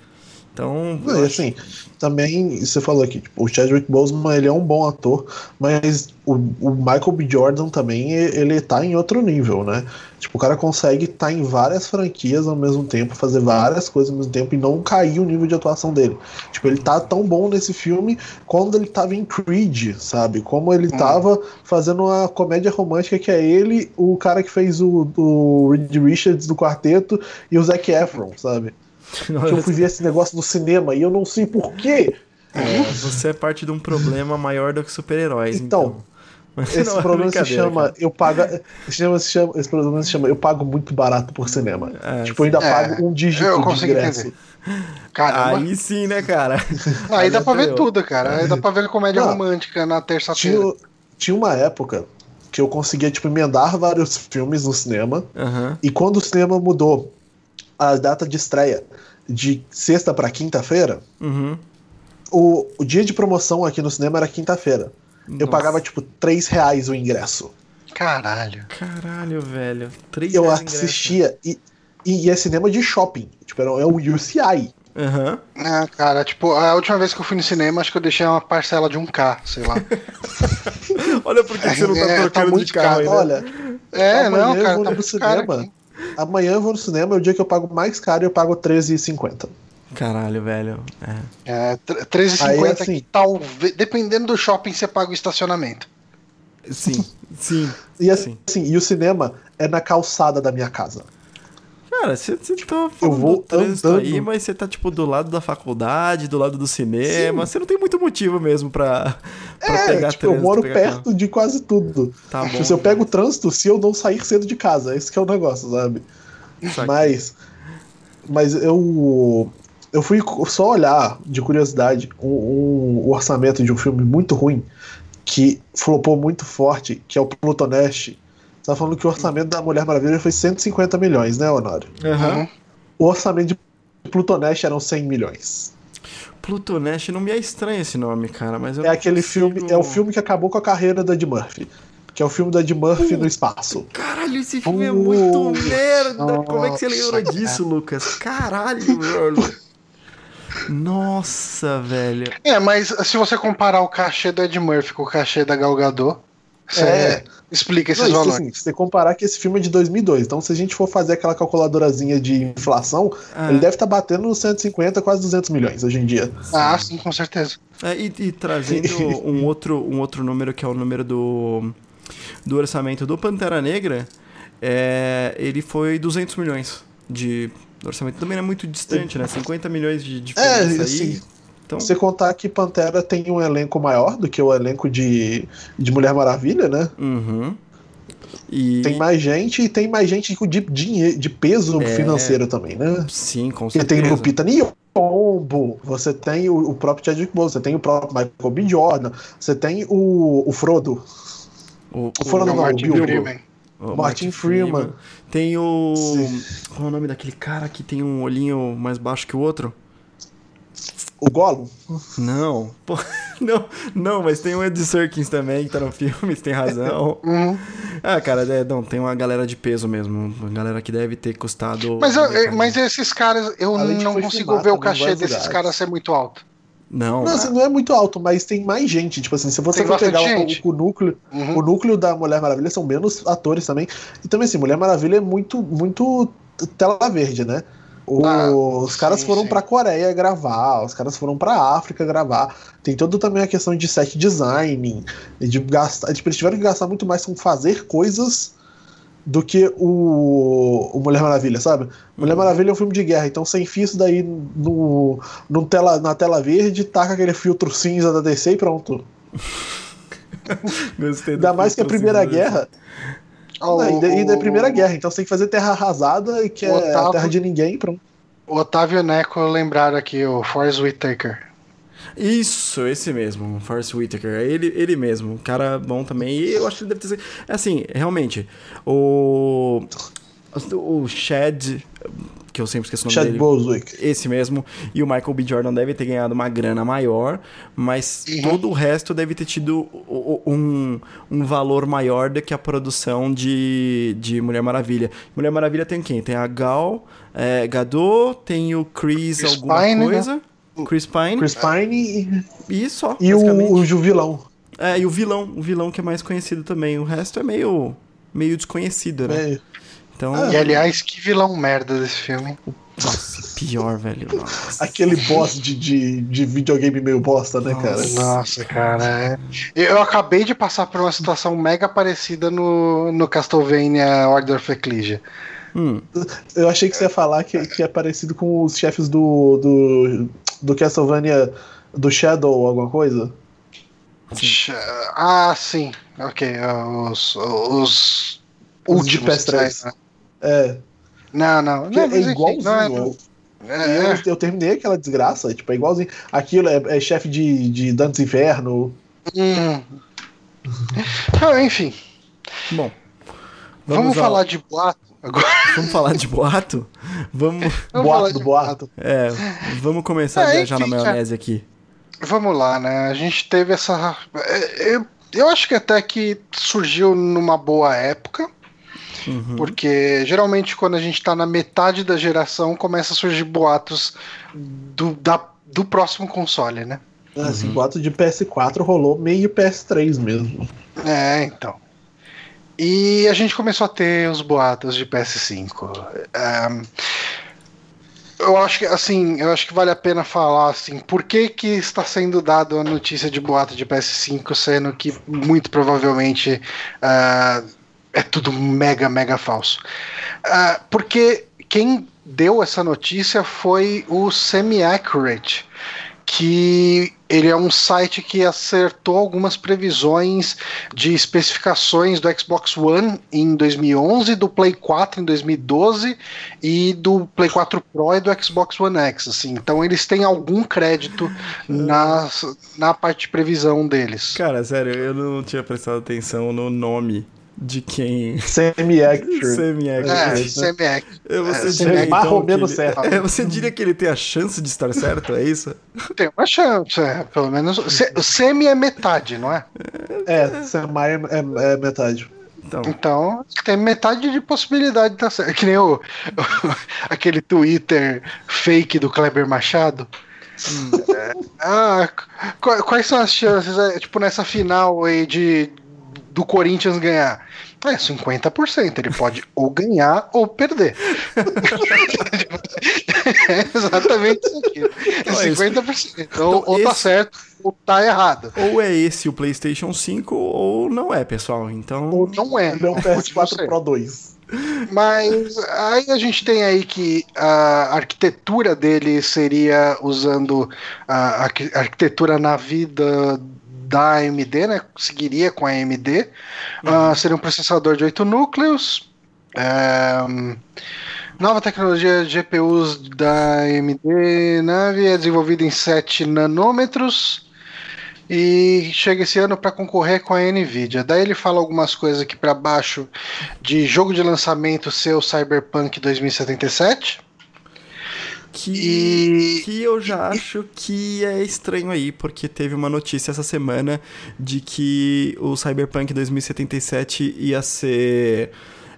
Então, Não, e assim, também você falou aqui, tipo, o Chadwick Boseman ele é um bom ator, mas o, o Michael B. Jordan também ele tá em outro nível, né? Tipo, o cara consegue estar em várias franquias ao mesmo tempo, fazer várias coisas ao mesmo tempo e não cair o nível de atuação dele. Tipo, ele tá tão bom nesse filme quando ele tava em Creed, sabe? Como ele tava fazendo uma comédia romântica que é ele, o cara que fez o, o Reed Richards do quarteto e o Zac Efron, sabe? *laughs* que eu fui ver esse negócio no cinema e eu não sei porquê. É, você é parte de um problema maior do que super-heróis, então. Então, Esse não é problema se chama, cara. eu pago, esse, se chama- esse problema se chama, eu pago muito barato por cinema. É, tipo, eu ainda É, pago um dígito eu de ingresso. entender. Caramba. Aí sim, né, cara? *laughs* Aí dá pra ver eu. tudo, cara. Aí dá pra ver comédia Não. romântica na terça-feira. Tinha, tinha uma época que eu conseguia, tipo, emendar vários filmes no cinema, Aham. e quando o cinema mudou a data de estreia de sexta pra quinta-feira, Uhum. o, o dia de promoção aqui no cinema era quinta-feira. Eu pagava, tipo, 3 reais o ingresso. Caralho. Caralho, velho. Três Eu reais de ingresso. assistia, e, e é cinema de shopping. Tipo, era, é o UCI. Aham. Ah, cara, tipo, a última vez que eu fui no cinema, acho que eu deixei uma parcela de um K, sei lá. *laughs* Olha por que você não tá É, tá trocando de muito carro caro. aí, né? Olha, É, Amanhã não, eu cara, vou tá no cinema. aqui. Amanhã eu vou no cinema, é o dia que eu pago mais caro e eu pago R$13,50. Caralho, velho. É. É, tr- 13,50 Aí, assim- que talvez, dependendo do shopping, você paga o estacionamento. Sim, sim. E assim, Sim. assim, e o cinema é na calçada da minha casa. Cara, você, você tá falando vou do trânsito aí, mas você tá, tipo, do lado da faculdade, do lado do cinema. Você não tem muito motivo mesmo pra, pra É, pegar tipo, eu trânsito, moro pegar perto carro. de quase tudo. Tá Tipo, bom. se eu pego o trânsito, se eu não sair cedo de casa, esse que é o negócio, sabe? Mas. Mas eu. Eu fui só olhar, de curiosidade, um, um- o orçamento de um filme muito ruim, que flopou muito forte, que é o Plutoneste. Você tá falando que o orçamento da Mulher Maravilha foi 150 milhões, né, Honório? Aham. Uhum. O orçamento de Plutoneste eram 100 milhões. Plutoneste não me é estranho esse nome, cara, mas eu É não aquele consigo- filme, é o filme que acabou com a carreira da Ed Murphy. Que é o filme da Ed Murphy no espaço. Caralho, esse filme é Uh, muito merda. Como é que você nossa, lembra disso, Lucas? Caralho, velho. Nossa, velho. É, mas se você comparar o cachê do Ed Murphy com o cachê da Gal Gadot, você É. explica esses Não, valores. assim, se você comparar que esse filme é de 2002, então se a gente for fazer aquela calculadorazinha de inflação, Ah. ele deve estar batendo nos 150, quase 200 milhões hoje em dia. Ah, sim, com certeza. É, e, e trazendo um outro, um outro número que é o número do, do orçamento do Pantera Negra, é, ele foi 200 milhões de orçamento. Também não é muito distante, né? 50 milhões de diferença aí. assim, Então, Se você contar que Pantera tem um elenco maior do que o elenco de, de Mulher Maravilha, né? uhum. E, Tem mais gente e tem mais gente de, dinhe- de peso É. financeiro também, né? Sim, com certeza. tem Lupita Nyong'o, você tem o, o próprio Chadwick Boseman, você tem o próprio Michael B. Jordan, você tem o, o Frodo, O, o Frodo É o não, o Martin Bilbo. Freeman. o Martin Freeman. Tem o. Sim. Qual é o nome daquele cara que tem um olhinho mais baixo que o outro? O Gollum. Não. Pô, *laughs* não, não, mas tem o Ed Serkins também que tá no filme, você tem razão. *laughs* Uhum. Ah, cara, é, não, tem uma galera de peso mesmo. Uma galera que deve ter custado. Mas, eu- mas esses caras, eu Além não consigo filmado ver o cachê desses caras ser muito alto. Não, Não, assim, não é muito alto, mas tem mais gente. Tipo assim, se você for pegar o, o núcleo, Uhum. o núcleo da Mulher Maravilha são menos atores também. E também assim, Mulher Maravilha é muito, muito tela verde, né? O- Ah, os caras sim, foram sim. pra Coreia gravar, os caras foram pra África gravar. Tem toda também a questão de set design, de gastar. Tipo, eles tiveram que gastar muito mais com fazer coisas do que o, o Mulher Maravilha, sabe? Mulher Maravilha é um filme de guerra, então você enfia isso daí no, no tela, na tela verde, taca aquele filtro cinza da DC e pronto. *laughs* Gostei Ainda mais que a Primeira. Guerra. Ó, Não, ainda, o- ainda é a Primeira Guerra, então você tem que fazer terra arrasada, que O é Otávio- terra de ninguém, pronto. O Otávio Neco lembraram aqui, o Forrest Whitaker. Isso, esse mesmo, o Forrest Whitaker. É Ele, ele mesmo, um cara bom também. E eu acho que ele deve ter sido. é Assim, realmente, o. O Chad, que eu sempre esqueço o nome Chad dele. Boswick. Esse mesmo. E o Michael B. Jordan deve ter ganhado uma grana maior, mas Uhum. todo o resto deve ter tido um, um valor maior do que a produção de, de Mulher Maravilha. Mulher Maravilha tem quem? Tem a Gal é, Gadot, tem o Chris, Chris alguma Pine, né? coisa. Chris Pine. Chris Pine e, E só, e o, o Ju vilão. É, e o vilão, o vilão que é mais conhecido também. O resto é meio, meio desconhecido, né? né? Então, Ah. E aliás, que vilão merda desse filme. nossa, pior, velho. Nossa. Aquele boss de, de, de videogame meio bosta, né, cara? Nossa, cara. é. Eu acabei de passar por uma situação mega parecida no, no Castlevania Order of Ecclesia. Hum, Eu achei que você ia falar que, que é parecido com os chefes do, do, do Castlevania do Shadow ou alguma coisa. Sim. Ah, sim. Ok. Os, os, os últimos. PS3. É. Não, não. não é igualzinho. Não é, é. Eu, eu, terminei aquela desgraça, tipo, é igualzinho. Aquilo é, é chefe de, de Dantes Inferno. Hum. *laughs* ah, enfim. Bom. Vamos, vamos falar de boato agora. *laughs* Vamos falar de boato? Vamos. vamos boato do boato. É, vamos começar a é, viajar enfim, na maionese aqui. Vamos lá, né? A gente teve essa. É, eu, eu acho que até que surgiu numa boa época. Uhum. Porque geralmente quando a gente tá na metade da geração começa a surgir boatos do, da, do próximo console, né? Ah, esse uhum. boato de PS4 rolou meio PS3 mesmo. É, então. E a gente começou a ter os boatos de PS5. Um, eu acho que assim, eu acho que vale a pena falar assim, por que que está sendo dado a notícia de boato de PS5, sendo que muito provavelmente uh, é tudo mega, mega falso. Uh, porque quem deu essa notícia foi o Semi-Accurate, que ele é um site que acertou algumas previsões de especificações do Xbox One em 2011, do Play 4 em 2012 e do Play 4 Pro e do Xbox One X. Assim. Então eles têm algum crédito na, na parte de previsão deles. Cara, sério, eu não tinha prestado atenção no nome de quem. Semi-action. *laughs* Semi-action. É, semi-action. Você, é, diria, então, mais ou menos ele, certo. É, você diria que ele tem a chance de estar certo, é isso? *laughs* Tem uma chance, é, pelo menos. Se, semi é metade, não é? É, semi é, é, é metade. Então. então, tem metade de possibilidade de estar certo. Que nem o, o *laughs* aquele Twitter fake do Kleber Machado. Hum. É, ah, quais são as chances, é, tipo, nessa final aí de, do Corinthians ganhar? É 50%. Ele pode ou ganhar ou perder. é *laughs* exatamente isso aqui. É 50%. Então, ou, ou tá certo ou tá errado. Ou é esse o PlayStation 5 ou não é, pessoal. Então. Ou não é. Não é o PS4 Pro 2. Mas aí a gente tem aí que a arquitetura dele seria usando a arquitetura na vida da AMD, né? Seguiria com a AMD. Uhum. Uh, seria um processador de 8 núcleos. É, nova tecnologia GPUs da AMD Nave é desenvolvida em 7 nanômetros e chega esse ano para concorrer com a Nvidia. Daí ele fala algumas coisas aqui para baixo de jogo de lançamento seu Cyberpunk 2077. Que, e... que eu já acho que é estranho aí, porque teve uma notícia essa semana de que o Cyberpunk 2077 ia ser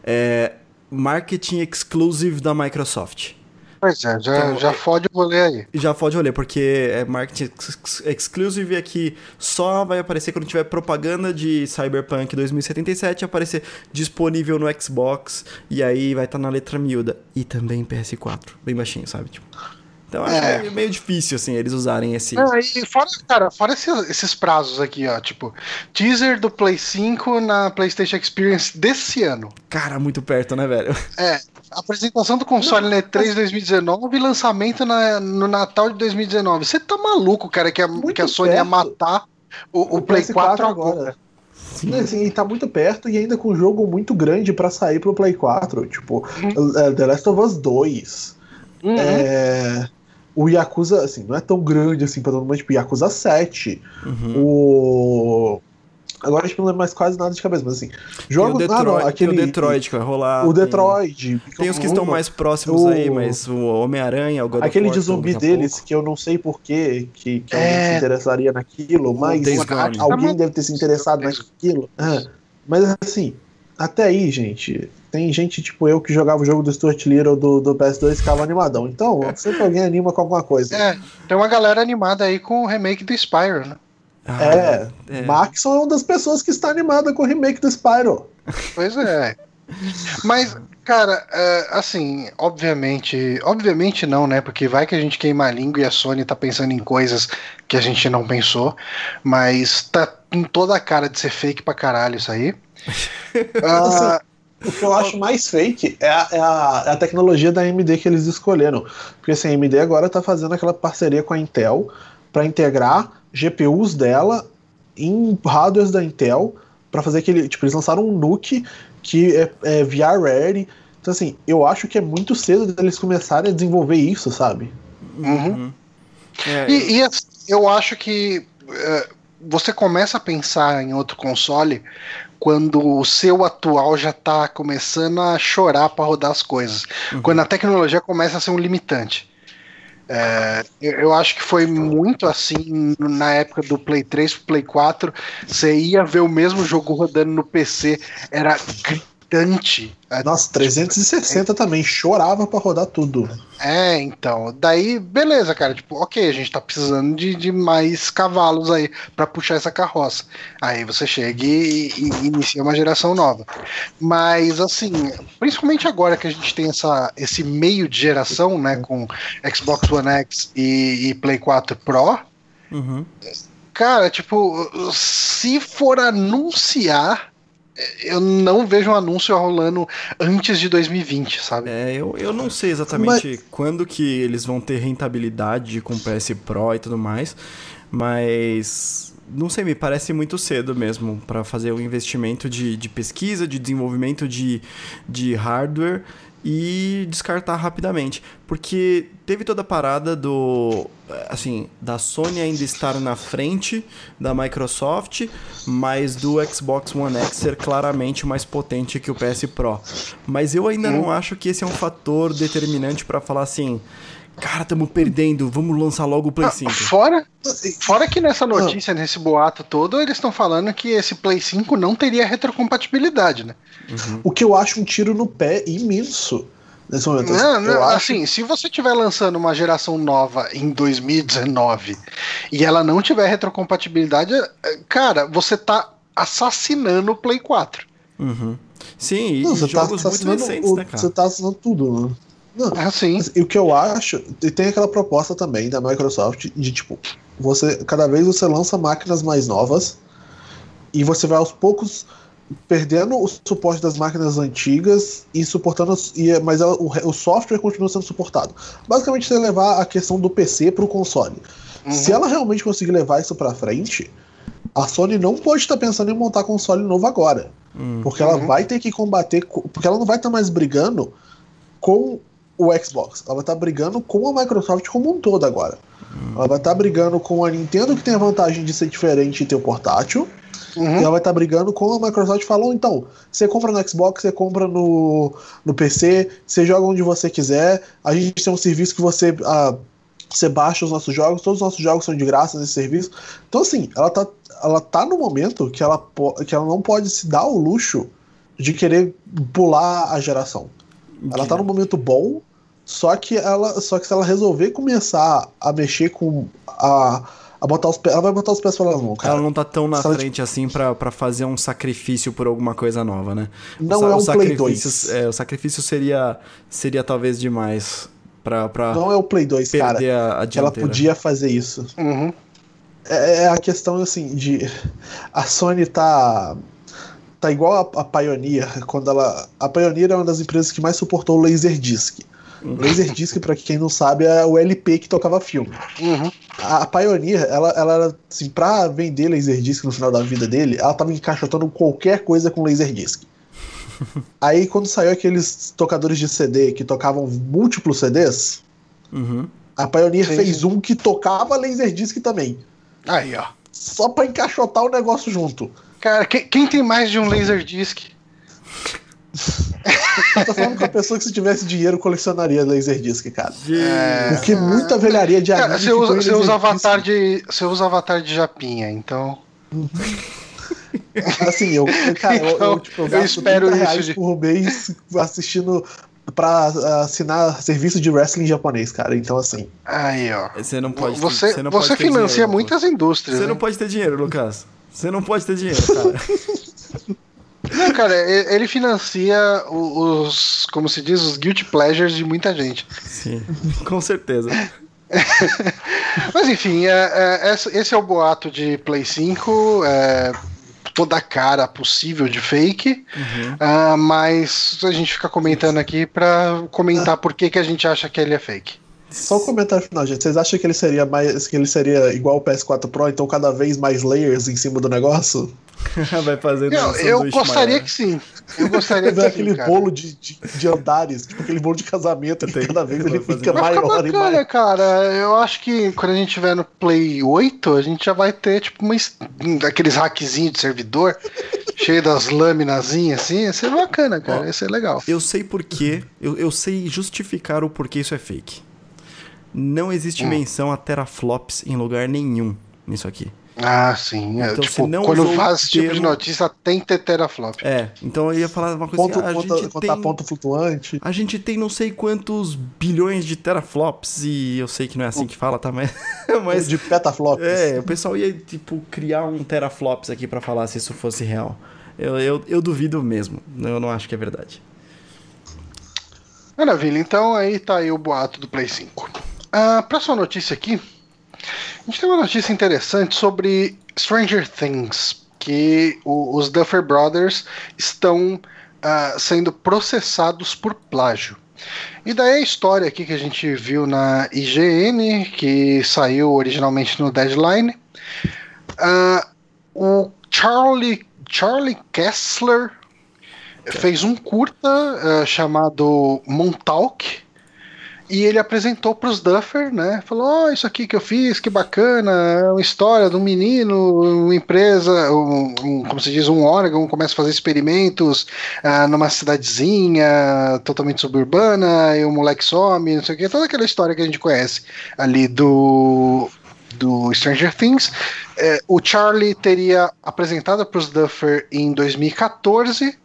é, marketing exclusive da Microsoft. Pois é, já, então, já fode o rolê aí. Já fode o rolê, porque é marketing ex exclusive é que só vai aparecer quando tiver propaganda de Cyberpunk 2077 aparecer disponível no Xbox e aí vai estar tá na letra miúda. E também PS4, bem baixinho, sabe? Tipo. Então acho é. meio difícil, assim, eles usarem esse. É, e fora, cara, fora esses, esses, prazos aqui, ó. Tipo, teaser do Play 5 na PlayStation Experience desse ano. Cara, muito perto, né, velho? É. Apresentação do console na E3 2019 e lançamento na, no Natal de 2019. Você tá maluco, cara, que a, que a Sony perto. ia matar o, o, o Play 4 agora. agora. Sim. Assim, e tá muito perto e ainda com um jogo muito grande para sair pro Play 4. Tipo, uhum. The Last of Us 2. Uhum. É o Yakuza, assim, não é tão grande assim pra todo mundo, tipo, Yakuza 7. Uhum. O. Agora a gente não lembra mais quase nada de cabeça, mas assim. Jogos. o Detroit, ah, não, aquele, o Detroit que vai rolar. O Detroit. Tem, tem os que estão mais próximos o, aí, mas o Homem-Aranha, o God Aquele de zumbi deles, que eu não sei porquê que, que é... alguém se interessaria naquilo, mas alguém deve ter se interessado naquilo. Ah, mas assim, até aí, gente, tem gente tipo eu que jogava o jogo do Stuart Little do, do PS2 e ficava animadão. Então, sempre alguém anima com alguma coisa. É, tem uma galera animada aí com o remake do Spyro, né? Ah, é, é, Maxon é uma das pessoas que está animada com o remake do Spyro. Pois é. Mas, cara, é, assim, obviamente, obviamente não, né? Porque vai que a gente queima a língua e a Sony tá pensando em coisas que a gente não pensou, mas tá com toda a cara de ser fake pra caralho isso aí. *laughs* uh, o que eu acho mais fake é a, é, a, é a, tecnologia da AMD que eles escolheram. Porque assim, a AMD agora está fazendo aquela parceria com a Intel para integrar GPUs dela em hardwares da Intel para fazer aquele. Tipo, eles lançaram um Nuke que é, é VR ready. Então, assim, eu acho que é muito cedo deles começarem a desenvolver isso, sabe? Uhum. É, e, e assim, eu acho que uh, você começa a pensar em outro console quando o seu atual já está começando a chorar para rodar as coisas. Uhum. Quando a tecnologia começa a ser um limitante. É, eu acho que foi muito assim na época do Play 3 pro Play 4. Você ia ver o mesmo jogo rodando no PC, era gritante. Nossa, 360 é, também, chorava para rodar tudo. É, então. Daí, beleza, cara. Tipo, ok, a gente tá precisando de, de mais cavalos aí para puxar essa carroça. Aí você chega e, e, inicia uma geração nova. Mas, assim, principalmente agora que a gente tem essa, esse meio de geração, né, com Xbox One X e, e Play 4 Pro. Uhum. Cara, tipo, se for anunciar eu não vejo um anúncio rolando antes de 2020, sabe? É, eu, eu não sei exatamente mas... quando que eles vão ter rentabilidade com o PS Pro e tudo mais, mas não sei, me parece muito cedo mesmo para fazer o investimento de, de pesquisa, de desenvolvimento de, de hardware e descartar rapidamente, porque teve toda a parada do assim, da Sony ainda estar na frente da Microsoft, mas do Xbox One X ser claramente mais potente que o PS Pro. Mas eu ainda não acho que esse é um fator determinante para falar assim, cara, estamos perdendo, vamos lançar logo o Play 5. Ah, fora, fora que nessa notícia, nesse boato todo, eles estão falando que esse Play 5 não teria retrocompatibilidade, né? Uhum. O que eu acho um tiro no pé imenso nesse momento. Não, não, assim, se você estiver lançando uma geração nova em 2019 e ela não tiver retrocompatibilidade, cara, você tá assassinando o Play 4. Uhum. Sim, e não, você tá jogos tá muito recentes, o, né, cara? Você tá assassinando tudo, né? Não, ah, sim. o que eu acho, e tem aquela proposta também da Microsoft de tipo, você cada vez você lança máquinas mais novas e você vai aos poucos perdendo o suporte das máquinas antigas e suportando e mas o, o software continua sendo suportado. Basicamente você levar a questão do PC para o console. Uhum. Se ela realmente conseguir levar isso para frente, a Sony não pode estar pensando em montar console novo agora. Uhum. Porque ela vai ter que combater. Porque ela não vai estar mais brigando com o Xbox. Ela vai estar tá brigando com a Microsoft como um todo agora. Uhum. Ela vai estar tá brigando com a Nintendo, que tem a vantagem de ser diferente e ter o portátil. Uhum. E ela vai estar tá brigando com a Microsoft falou, então, você compra no Xbox, você compra no, no PC, você joga onde você quiser. A gente tem um serviço que você, ah, você baixa os nossos jogos, todos os nossos jogos são de graça nesse serviço. Então, assim, ela tá, ela tá no momento que ela, que ela não pode se dar o luxo de querer pular a geração. Ela tá num momento bom, só que ela, só que se ela resolver começar a mexer com a a botar os pés, ela vai botar os pés pela mão, cara. Ela não tá tão na frente tipo... assim para fazer um sacrifício por alguma coisa nova, né? Não o, é um Play 2. É, o sacrifício seria seria talvez demais pra, pra Não é o Play 2, cara. A, a ela podia fazer isso. Uhum. É, é, a questão assim de a Sony tá tá igual a, a Pioneer quando ela a Pioneer é uma das empresas que mais suportou o Laserdisc. Laserdisc, para quem não sabe, é o LP que tocava filme. Uhum. A, Pioneer, ela, ela assim, pra vender Laserdisc no final da vida dele, ela tava encaixotando qualquer coisa com Laserdisc. *laughs* Aí quando saiu aqueles tocadores de CD que tocavam múltiplos CDs, uhum. a Pioneer Sim. fez um que tocava Laserdisc também. Aí, ó. Só pra encaixotar o negócio junto. Cara, quem, quem tem mais de um Laserdisc? Eu *laughs* tô falando que a pessoa que se tivesse dinheiro colecionaria Laserdisc, cara. É... Porque muita velharia de anime. Você usa, você usa avatar de. Você usa avatar de japinha, então. assim, eu, cara, então, eu, eu, tipo, eu, eu espero isso de... por mês assistindo pra assinar serviço de wrestling japonês, cara. Então, assim. Aí, ó. Você não pode. Você, ter, você, não você pode financia dinheiro, muitas indústrias. Você né? não pode ter dinheiro, Lucas. Você não pode ter dinheiro, cara. *laughs* Não, cara, ele financia os, como se diz, os guilty pleasures de muita gente. Sim, *laughs* com certeza. *laughs* Mas enfim, é, é, esse é o boato de Play 5. É, toda a cara possível de fake. Uhum. Uh, mas a gente fica comentando aqui para comentar por que, que a gente acha que ele é fake. Só um comentário final, gente. Vocês acham que ele seria mais. que ele seria igual o PS4 Pro, então cada vez mais layers em cima do negócio? *laughs* Vai fazendo Eu, um eu gostaria maior. que sim. Eu gostaria Ver que aquele sim, cara. bolo de, de, de andares, tipo aquele bolo de casamento, que cada vez *laughs* ele fica maior e bacana, maior. cara. Eu acho que quando a gente tiver no Play 8, a gente já vai ter, tipo, uma, es- aqueles hackzinhos de servidor, *laughs* cheio das laminazinhas assim. Ia ser bacana, cara. Ia ser legal. Eu sei porquê, eu, eu sei justificar o porquê isso é fake. Não Hum. existe menção a teraflops em lugar nenhum nisso aqui. Ah, sim. É, Então, tipo, não quando faz o esse tipo de termo- notícia, tem que ter teraflop. É, então eu ia falar uma coisa Ponto, que a conta, gente contar tem... ponto flutuante. A gente tem não sei quantos bilhões de teraflops e eu sei que não é assim que fala, tá? Mas, *laughs* mas de petaflops. é, o pessoal ia tipo criar um teraflops aqui pra falar se isso fosse real. Eu, eu, eu duvido mesmo. Eu não acho que é verdade. Maravilha, então aí tá aí o boato do Play 5. A próxima notícia aqui, a gente tem uma notícia interessante sobre Stranger Things, que o- os Duffer Brothers estão ah, sendo processados por plágio. E daí a história aqui que a gente viu na IGN, que saiu originalmente no Deadline. Ah, o Charlie, Charlie Kessler fez um curta ah, chamado Montauk e ele apresentou para os Duffer, né? Falou: oh, isso aqui que eu fiz, que bacana, é uma história de um menino, uma empresa, um, um- como se diz, um órgão começa a fazer experimentos ah, numa cidadezinha totalmente suburbana e o moleque some, não sei o que, toda aquela história que a gente conhece ali do do Stranger Things. É, o Charlie teria apresentado para os Duffer em 2014.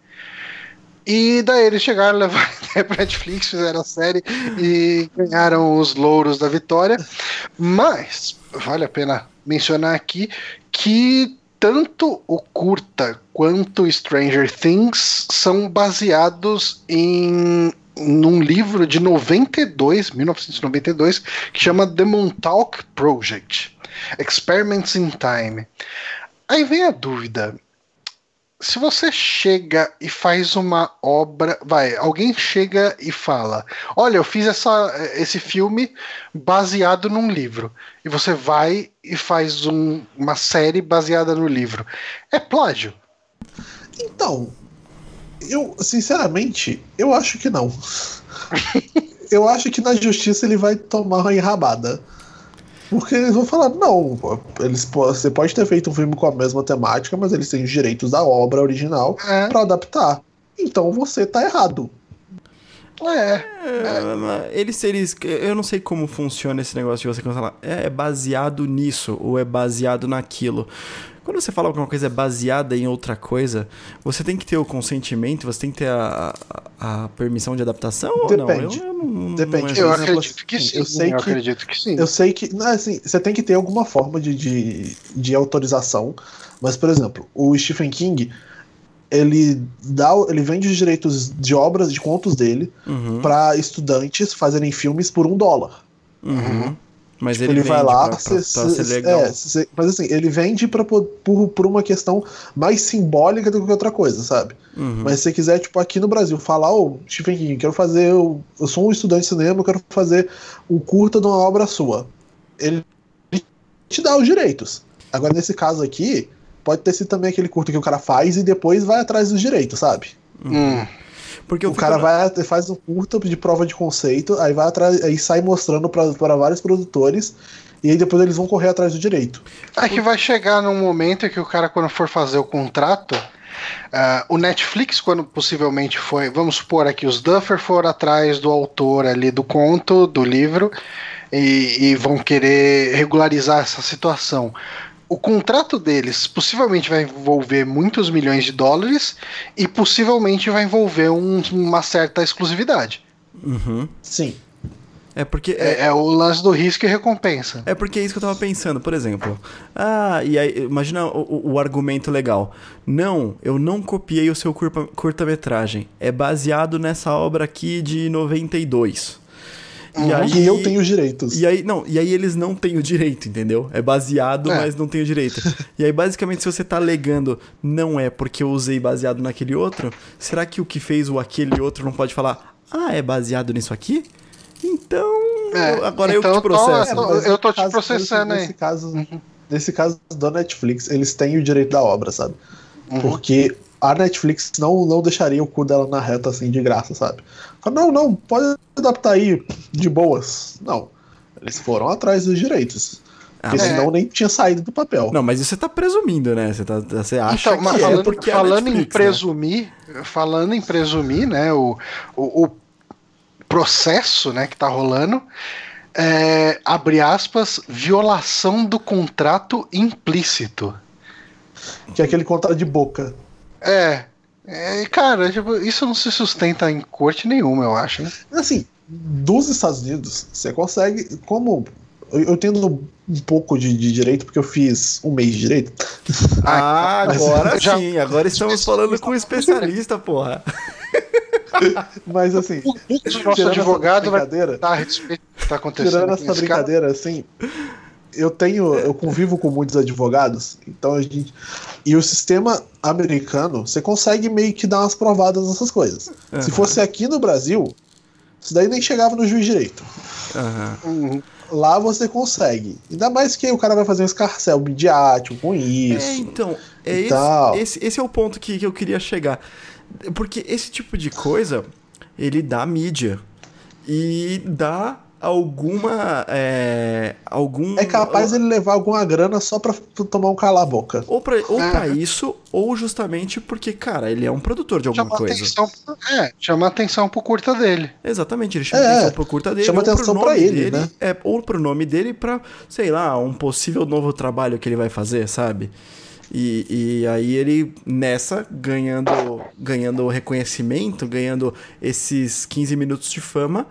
E daí eles chegaram, levaram *laughs* para Netflix, fizeram a série e ganharam os louros da vitória. Mas vale a pena mencionar aqui que tanto o curta quanto Stranger Things são baseados em num livro de 92, 1992, que chama The Montauk Project: Experiments in Time. Aí vem a dúvida. Se você chega e faz uma obra, vai, alguém chega e fala: "Olha, eu fiz essa, esse filme baseado num livro", e você vai e faz um- uma série baseada no livro, é plágio? Então, eu, sinceramente, eu acho que não. *laughs* eu acho que na justiça ele vai tomar uma enrabada. Porque eles vão falar, não, eles, você pode ter feito um filme com a mesma temática, mas eles têm os direitos da obra original É. pra adaptar. Então você tá errado. É. É, Eles, eles, eu não sei como funciona esse negócio de você cancelar. É baseado nisso ou é baseado naquilo. Quando você fala que uma coisa é baseada em outra coisa, você tem que ter o consentimento, você tem que ter a, a, a permissão de adaptação ou não? Depende. Eu, eu não- Depende. não Eu é- exemplo, acredito que sim. eu sei eu que- acredito que sim. Eu sei que, não, assim, você tem que ter alguma forma de, de, de autorização, mas, por exemplo, o Stephen King, ele dá, ele vende os direitos de obras, de contos dele, Uhum, pra estudantes fazerem filmes por um dólar. uhum. Mas Tipo, ele, ele vai lá, pra, cê- pra- pra cê- legal. é, cê- mas assim, ele vende pra, po- por, por uma questão mais simbólica do que outra coisa, sabe? Uhum. Mas se você quiser, tipo, aqui no Brasil, falar, ô, Stephen King, quero fazer. Eu, eu sou um estudante de cinema, eu quero fazer um curta de uma obra sua. Ele te dá os direitos. Agora, nesse caso aqui, pode ter sido também aquele curta que o cara faz e depois vai atrás dos direitos, sabe? Hum. Porque o cara na- vai, faz um curta de prova de conceito, aí vai atrás, aí sai mostrando para vários produtores, e aí depois eles vão correr atrás do direito. É que vai chegar num momento que o cara, quando for fazer o contrato, ah, o Netflix, quando possivelmente foi, vamos supor aqui, os Duffer foram atrás do autor ali do conto, do livro, e, e vão querer regularizar essa situação. O contrato deles possivelmente vai envolver muitos milhões de dólares e possivelmente vai envolver um- uma certa exclusividade. Uhum. Sim. É porque É, é o lance do risco e recompensa. É porque é isso que eu tava pensando, por exemplo. Ah, e aí, imagina o, o- argumento legal. Não, eu não copiei o seu curta-metragem. É baseado nessa obra aqui de 92. E aí, Que eu tenho os direitos. E aí, não, e aí eles não têm o direito, entendeu? É baseado, É. mas não tem o direito. E aí, basicamente, se você tá alegando não é porque eu usei baseado naquele outro, será que o que fez o aquele outro não pode falar, ah, é baseado nisso aqui? Então, É, agora eu então que te processo. eu tô- mas eu tô no te processando nesse, aí. Nesse caso, nesse caso da Netflix, eles têm o direito da obra, sabe? Uhum. Porque a Netflix não, não deixaria o cu dela na reta assim de graça, sabe? Fala, não, não, pode adaptar aí de boas. Não. Eles foram atrás dos direitos. Ah, Porque senão nem tinha saído do papel. Não, mas isso você tá presumindo, né? Você, tá, você acha Então, que falando, é porque é a falando em Netflix, né? presumir, falando em presumir, né, o, o, o processo, né, que tá rolando, é, abre aspas, violação do contrato implícito. Que é aquele contrato de boca. É, é, cara, tipo, isso não se sustenta em corte nenhuma, eu acho. Hein? Assim, dos Estados Unidos, você consegue. Como. Eu, eu tendo um pouco de, de direito, porque eu fiz um mês de direito. Ah, mas- agora já- sim. Agora estamos falando com um especialista, porra. *laughs* Mas assim. O nosso tirando essa advogado, vai brincadeira, dar respeito que tá acontecendo. Tirando essa brincadeira, assim, eu tenho, eu convivo com muitos advogados, então a gente. E o sistema americano, você consegue meio que dar umas provadas nessas coisas. Aham. Se fosse aqui no Brasil, isso daí nem chegava no juiz direito. Uhum. Lá você consegue. Ainda mais que o cara vai fazer um escarcel midiático com É, isso. então, é esse, esse, esse é o ponto que, que eu queria chegar. Porque esse tipo de coisa, ele dá mídia. E dá alguma. É, algum. É capaz ele levar alguma grana só pra tomar um cala-boca. Ou pra, ou É. pra isso, ou justamente porque, cara, ele é um produtor de alguma Chama coisa. atenção, é, chama atenção pro curta dele. Exatamente, ele chama É, atenção pro curta dele, chama atenção nome pra ele, dele, né? É, ou pro nome dele pra, sei lá, um possível novo trabalho que ele vai fazer, sabe? E, e aí ele, nessa, ganhando, ganhando reconhecimento, ganhando esses 15 minutos de fama,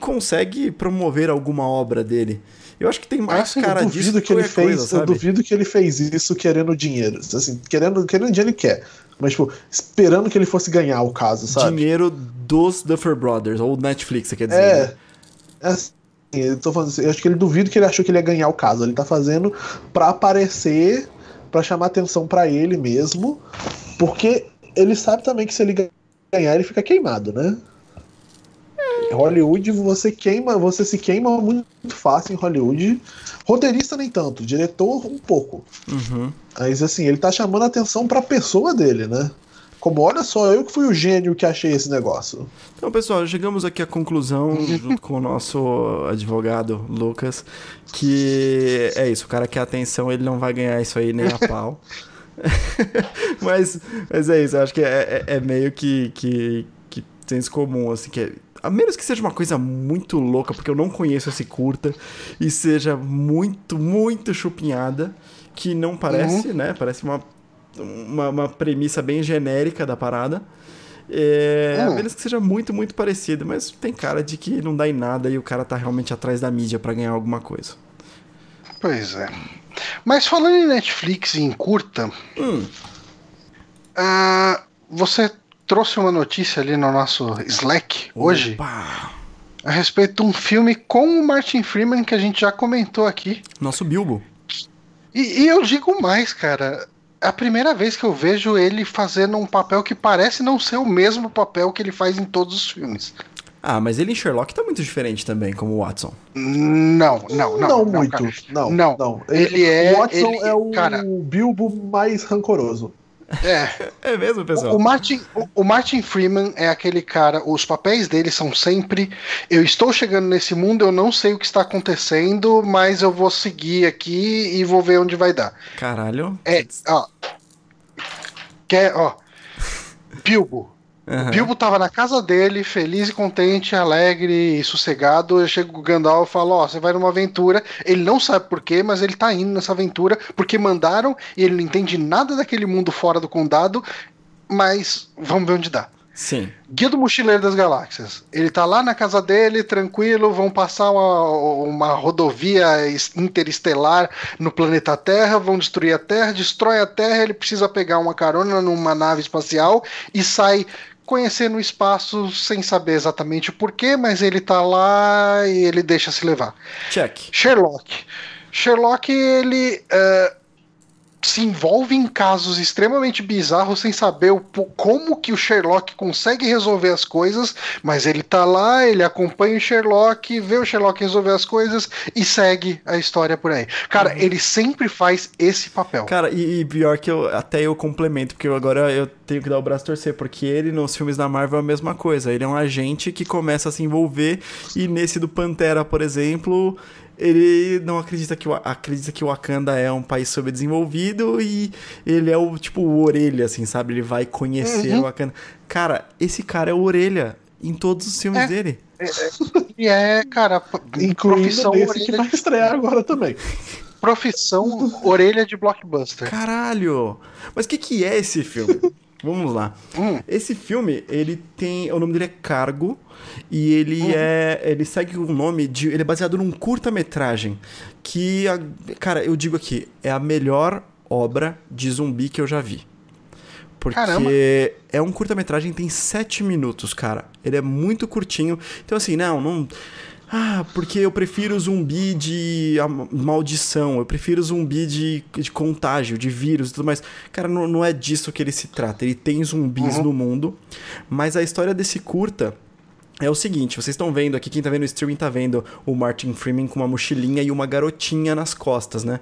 consegue promover alguma obra dele. Eu acho que tem mais sim, cara eu disso que que ele fez, coisa, eu duvido que ele fez isso querendo dinheiro. Assim, querendo, querendo dinheiro ele quer. Mas, tipo, esperando que ele fosse ganhar o caso, sabe? Dinheiro dos Duffer Brothers, ou Netflix, você quer dizer. É. né? assim, eu tô falando assim, eu acho que ele duvido que ele achou que ele ia ganhar o caso. Ele tá fazendo pra aparecer, pra chamar atenção pra ele mesmo, porque ele sabe também que se ele ganhar, ele fica queimado, né? Hollywood você queima, você se queima muito fácil em Hollywood. Roteirista nem tanto, diretor um pouco. Uhum. Mas assim, ele tá chamando atenção pra pessoa dele, né? Como, olha só, eu que fui o gênio que achei esse negócio. Então, pessoal, chegamos aqui à conclusão, *laughs* junto com o nosso advogado Lucas, que é isso, o cara quer atenção, ele não vai ganhar isso aí nem a *laughs* pau. *laughs* mas, mas é isso, eu acho que é, é- é meio que, que, que senso comum, assim, que é- a menos que seja uma coisa muito louca, porque eu não conheço esse curta, e seja muito, muito chupinhada, que não parece, né? Parece uma, uma, uma premissa bem genérica da parada. É, A Hum. menos que seja muito, muito parecido, mas tem cara de que não dá em nada e o cara tá realmente atrás da mídia pra ganhar alguma coisa. Pois é. Mas falando em Netflix e em curta, Hum, ah, você trouxe uma notícia ali no nosso Slack hoje opa, a respeito de um filme com o Martin Freeman que a gente já comentou aqui. nosso Bilbo. E, e eu digo mais, cara. É a primeira vez que eu vejo ele fazendo um papel que parece não ser o mesmo papel que ele faz em todos os filmes. Ah, mas ele em Sherlock tá muito diferente também, como o Watson. Não, não, não. Não, não, muito. cara. Não, Não. não. Ele é- O Watson ele- é o cara- Bilbo mais rancoroso. É, É mesmo, pessoal? O Martin, o, o Martin Freeman é aquele cara, os papéis dele são sempre eu estou chegando nesse mundo, eu não sei o que está acontecendo, mas eu vou seguir aqui e vou ver onde vai dar. Caralho. É, ó. Quer, ó. Bilbo. O Bilbo tava na casa dele, feliz e contente, alegre e sossegado. Eu chego com o Gandalf e falo: Ó, você vai numa aventura. Ele não sabe por quê, mas ele tá indo nessa aventura porque mandaram e ele não entende nada daquele mundo fora do condado. Mas vamos ver onde dá. Sim. Guia do Mochileiro das Galáxias. Ele tá lá na casa dele, tranquilo, vão passar uma, uma rodovia es- interestelar no planeta Terra, vão destruir a Terra, destrói a Terra, ele precisa pegar uma carona numa nave espacial e sai conhecendo o espaço sem saber exatamente o porquê, mas ele tá lá e ele deixa se levar. Check. Sherlock. Sherlock, ele. é, se envolve em casos extremamente bizarros sem saber o, como que o Sherlock consegue resolver as coisas, mas ele tá lá, ele acompanha o Sherlock, vê o Sherlock resolver as coisas e segue a história por aí. Cara, uhum. ele sempre faz esse papel. Cara, e, e, pior que eu até eu complemento, porque eu, agora eu tenho que dar o braço a torcer, porque ele nos filmes da Marvel é a mesma coisa. Ele é um agente que começa a se envolver e nesse do Pantera, por exemplo, ele não acredita que, o, acredita que o Wakanda é um país subdesenvolvido e ele é o, tipo, o orelha, assim, sabe? Ele vai conhecer uhum. o Wakanda. Cara, esse cara é o orelha em todos os filmes é. dele. E é, é, cara, profissão esse orelha que vai estrear agora também. Profissão orelha de blockbuster. Caralho! Mas o que, que é esse filme? *laughs* Vamos lá. Hum. Esse filme, ele tem. O nome dele é Cargo. E ele uhum. é. Ele segue o nome de. Ele é baseado num curta-metragem. Que, a, cara, eu digo aqui, é a melhor obra de zumbi que eu já vi. Porque Caramba. é um curta-metragem, tem sete minutos, cara. Ele é muito curtinho. Então, assim, não, não. Ah, porque eu prefiro zumbi de maldição, eu prefiro zumbi de, de contágio, de vírus e tudo mais. Cara, não, não é disso que ele se trata. Ele tem zumbis uhum. no mundo, mas a história desse curta é o seguinte, vocês estão vendo aqui, quem tá vendo o streaming tá vendo o Martin Freeman com uma mochilinha e uma garotinha nas costas, né?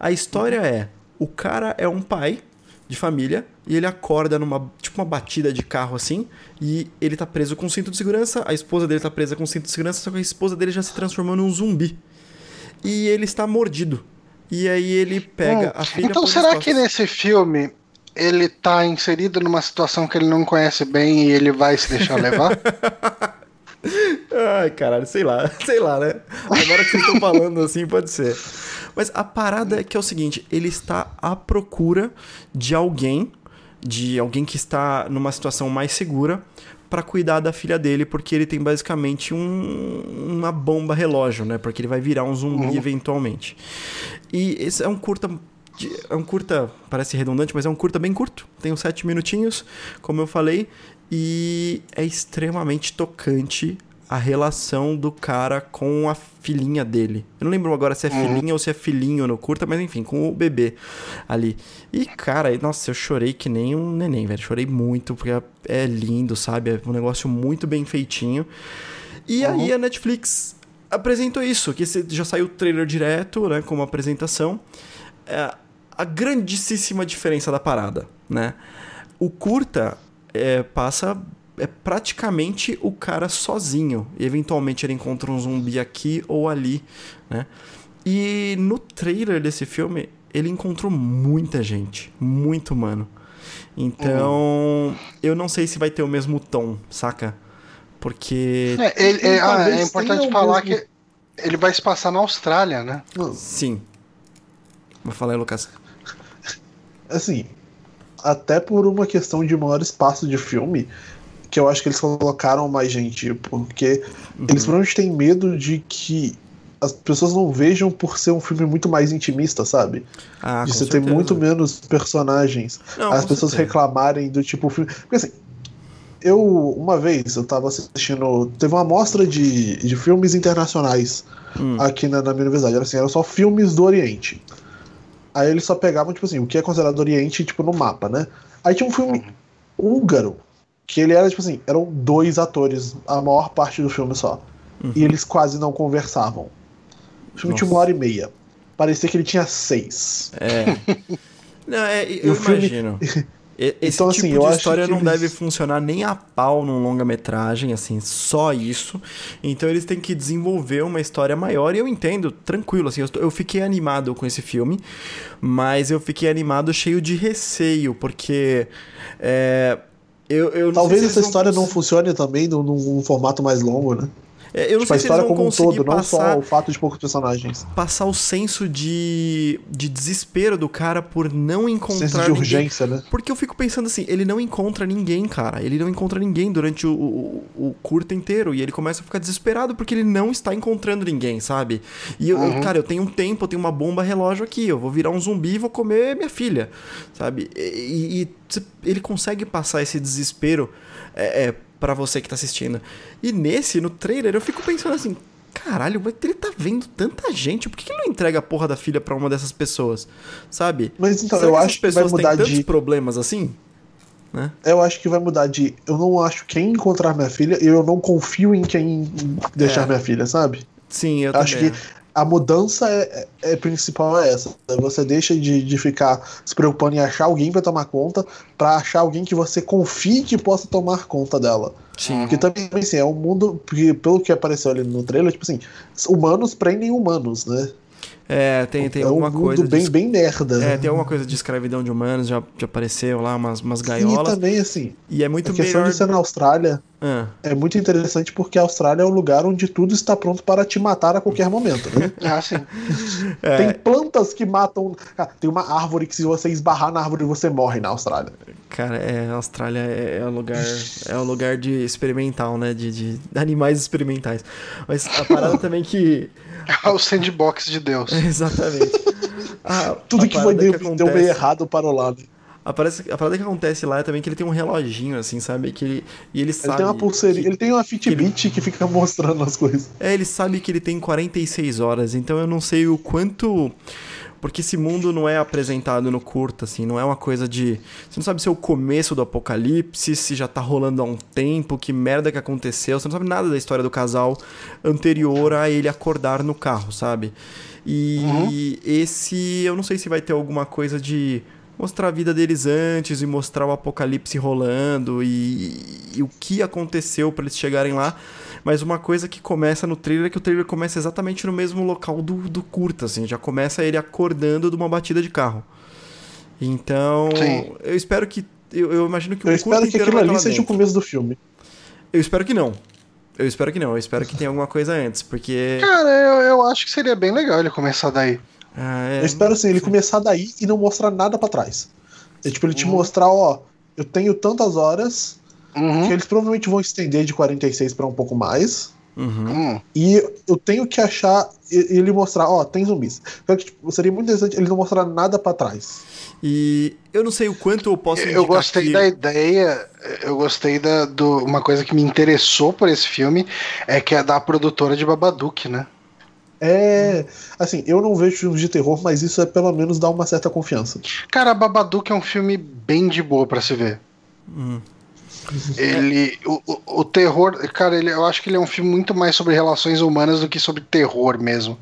A história é, o cara é um pai de família e ele acorda numa, tipo uma batida de carro assim, e ele tá preso com cinto de segurança, a esposa dele tá presa com cinto de segurança, só que a esposa dele já se transformou num zumbi. E ele está mordido. E aí ele pega hum, a filha Então será que nesse filme ele tá inserido numa situação que ele não conhece bem e ele vai se deixar levar? *laughs* Ai, caralho, sei lá, *laughs* sei lá, né? Agora que vocês estão falando assim, pode ser. Mas a parada é que é o seguinte: ele está à procura de alguém, de alguém que está numa situação mais segura, para cuidar da filha dele, porque ele tem basicamente um, uma bomba relógio, né? Porque ele vai virar um zumbi uhum. eventualmente. E esse é um curta é um curta, parece redundante, mas é um curta bem curto. Tem uns sete minutinhos, como eu falei, e é extremamente tocante a relação do cara com a filhinha dele. Eu não lembro agora se é uhum. filhinha ou se é filhinho no curta, mas enfim, com o bebê ali. E, cara, nossa, eu chorei que nem um neném, velho. Chorei muito, porque é lindo, sabe? É um negócio muito bem feitinho. E uhum. aí a Netflix apresentou isso, que já saiu o trailer direto, né, como apresentação. É, a grandíssima diferença da parada, né? O curta é, passa é praticamente o cara sozinho. E eventualmente ele encontra um zumbi aqui ou ali, né? E no trailer desse filme, ele encontrou muita gente, muito humano. Então, uhum. eu não sei se vai ter o mesmo tom, saca? Porque. É, ele, é, ah, é importante falar mesmo... que ele vai se passar na Austrália, né? Sim. Vou falar aí, Lucas assim, até por uma questão de maior espaço de filme, que eu acho que eles colocaram mais gente, porque uhum. eles provavelmente têm medo de que as pessoas não vejam por ser um filme muito mais intimista, sabe? Ah, de você certeza. ter muito menos personagens. Não, as pessoas certeza. reclamarem do tipo filme. Porque assim, eu, uma vez, eu tava assistindo. Teve uma mostra de, de filmes internacionais hum. aqui na, na minha universidade. Era assim, eram só filmes do Oriente. Aí eles só pegavam, tipo assim, o que é considerado Oriente, tipo, no mapa, né? Aí tinha um filme uhum. húngaro, que ele era, tipo assim, eram dois atores, a maior parte do filme só. Uhum. E eles quase não conversavam. O filme Nossa. tinha uma hora e meia. Parecia que ele tinha seis. É. *laughs* não, é eu imagino. Filme... *laughs* Esse então, tipo assim, de história não eles... deve funcionar nem a pau num longa-metragem, assim, só isso. Então eles têm que desenvolver uma história maior e eu entendo, tranquilo, assim, eu, eu fiquei animado com esse filme, mas eu fiquei animado cheio de receio, porque. É, eu, eu Talvez essa história não funcione também num, num formato mais longo, né? É, eu não tipo, sei a história como um todo, não só o fato de poucos personagens. Passar o senso de, de desespero do cara por não encontrar senso de urgência, ninguém. né? Porque eu fico pensando assim, ele não encontra ninguém, cara. Ele não encontra ninguém durante o, o, o curto inteiro. E ele começa a ficar desesperado porque ele não está encontrando ninguém, sabe? E eu, uhum. eu, cara, eu tenho um tempo, eu tenho uma bomba relógio aqui. Eu vou virar um zumbi e vou comer minha filha, sabe? E, e, e ele consegue passar esse desespero. É, é, para você que tá assistindo. E nesse, no trailer, eu fico pensando assim, caralho, mas ele tá vendo tanta gente, por que que ele não entrega a porra da filha pra uma dessas pessoas? Sabe? Mas então, Será eu que acho que vai pessoas têm mudar tantos de. problemas assim? Né? Eu acho que vai mudar de. Eu não acho quem encontrar minha filha e eu não confio em quem deixar É. minha filha, sabe? Sim, eu Eu acho também. que a mudança é, é- é principal é essa. Você deixa de, de ficar se preocupando em achar alguém pra tomar conta, pra achar alguém que você confie que possa tomar conta dela. Sim. Porque também, assim, é um mundo. Porque, pelo que apareceu ali no trailer, tipo assim, humanos prendem humanos, né? É, tem, tem é um alguma mundo coisa. bem, de... bem merda. É, tem alguma coisa de escravidão de humanos, já, já apareceu lá umas, umas E gaiolas. também, assim, E é muito a questão melhor. de ser na Austrália Ah, é muito interessante porque a Austrália é o lugar onde tudo está pronto para te matar a qualquer momento, né? *laughs* Ah, sim. é, Tem plantas que matam. Cara, tem uma árvore que se você esbarrar na árvore você morre na Austrália. Cara, é, a Austrália é, é o lugar é o lugar de experimental, né? De, de animais experimentais. Mas a parada também que. *laughs* É o sandbox de Deus. *laughs* Exatamente. A, Tudo a que foi parada deu, deu meio errado para o lado. A, parece, a parada que acontece lá é também que ele tem um reloginho, assim, sabe? Que ele, e ele Ele sabe. tem uma pulseirinha, que- ele tem uma Fitbit que fica mostrando as coisas. É, ele sabe que ele tem 46 horas, então eu não sei o quanto. Porque esse mundo não é apresentado no curto, assim, não é uma coisa de. Você não sabe se é o começo do apocalipse, se já tá rolando há um tempo, que merda que aconteceu, você não sabe nada da história do casal anterior a ele acordar no carro, sabe? E esse. Eu não sei se vai ter alguma coisa de mostrar a vida deles antes e mostrar o apocalipse rolando e, e o que aconteceu pra eles chegarem lá. Mas uma coisa que começa no trailer é que o trailer começa exatamente no mesmo local do, do curta, assim. Já começa ele acordando de uma batida de carro. Então, Sim. eu espero que. Eu, eu imagino que Eu o espero curta que aquilo ali seja o começo do filme. Eu espero que não. Eu espero que não. Eu espero que tenha alguma coisa antes, porque. Cara, eu, eu acho que seria bem legal ele começar daí. Ah, é- Eu espero assim, ele começar daí e não mostrar nada pra trás. É tipo, ele te Uhum. mostrar, ó, eu tenho tantas horas Uhum. que eles provavelmente vão estender de 46 pra um pouco mais. Uhum. Hum. E eu tenho que achar ele mostrar, ó, tem zumbis. Só que, tipo, seria muito interessante ele não mostrar nada pra trás. E eu não sei o quanto eu posso Eu gostei que- da ideia, eu gostei da, do, uma coisa que me interessou por esse filme é que é da produtora de Babadook, né? É. Assim, eu não vejo filmes de terror, mas isso é pelo menos dar uma certa confiança. Cara, Babadook é um filme bem de boa pra se ver. Hum. Ele, o, o, o terror, cara, ele, eu acho que ele é um filme muito mais sobre relações humanas do que sobre terror mesmo.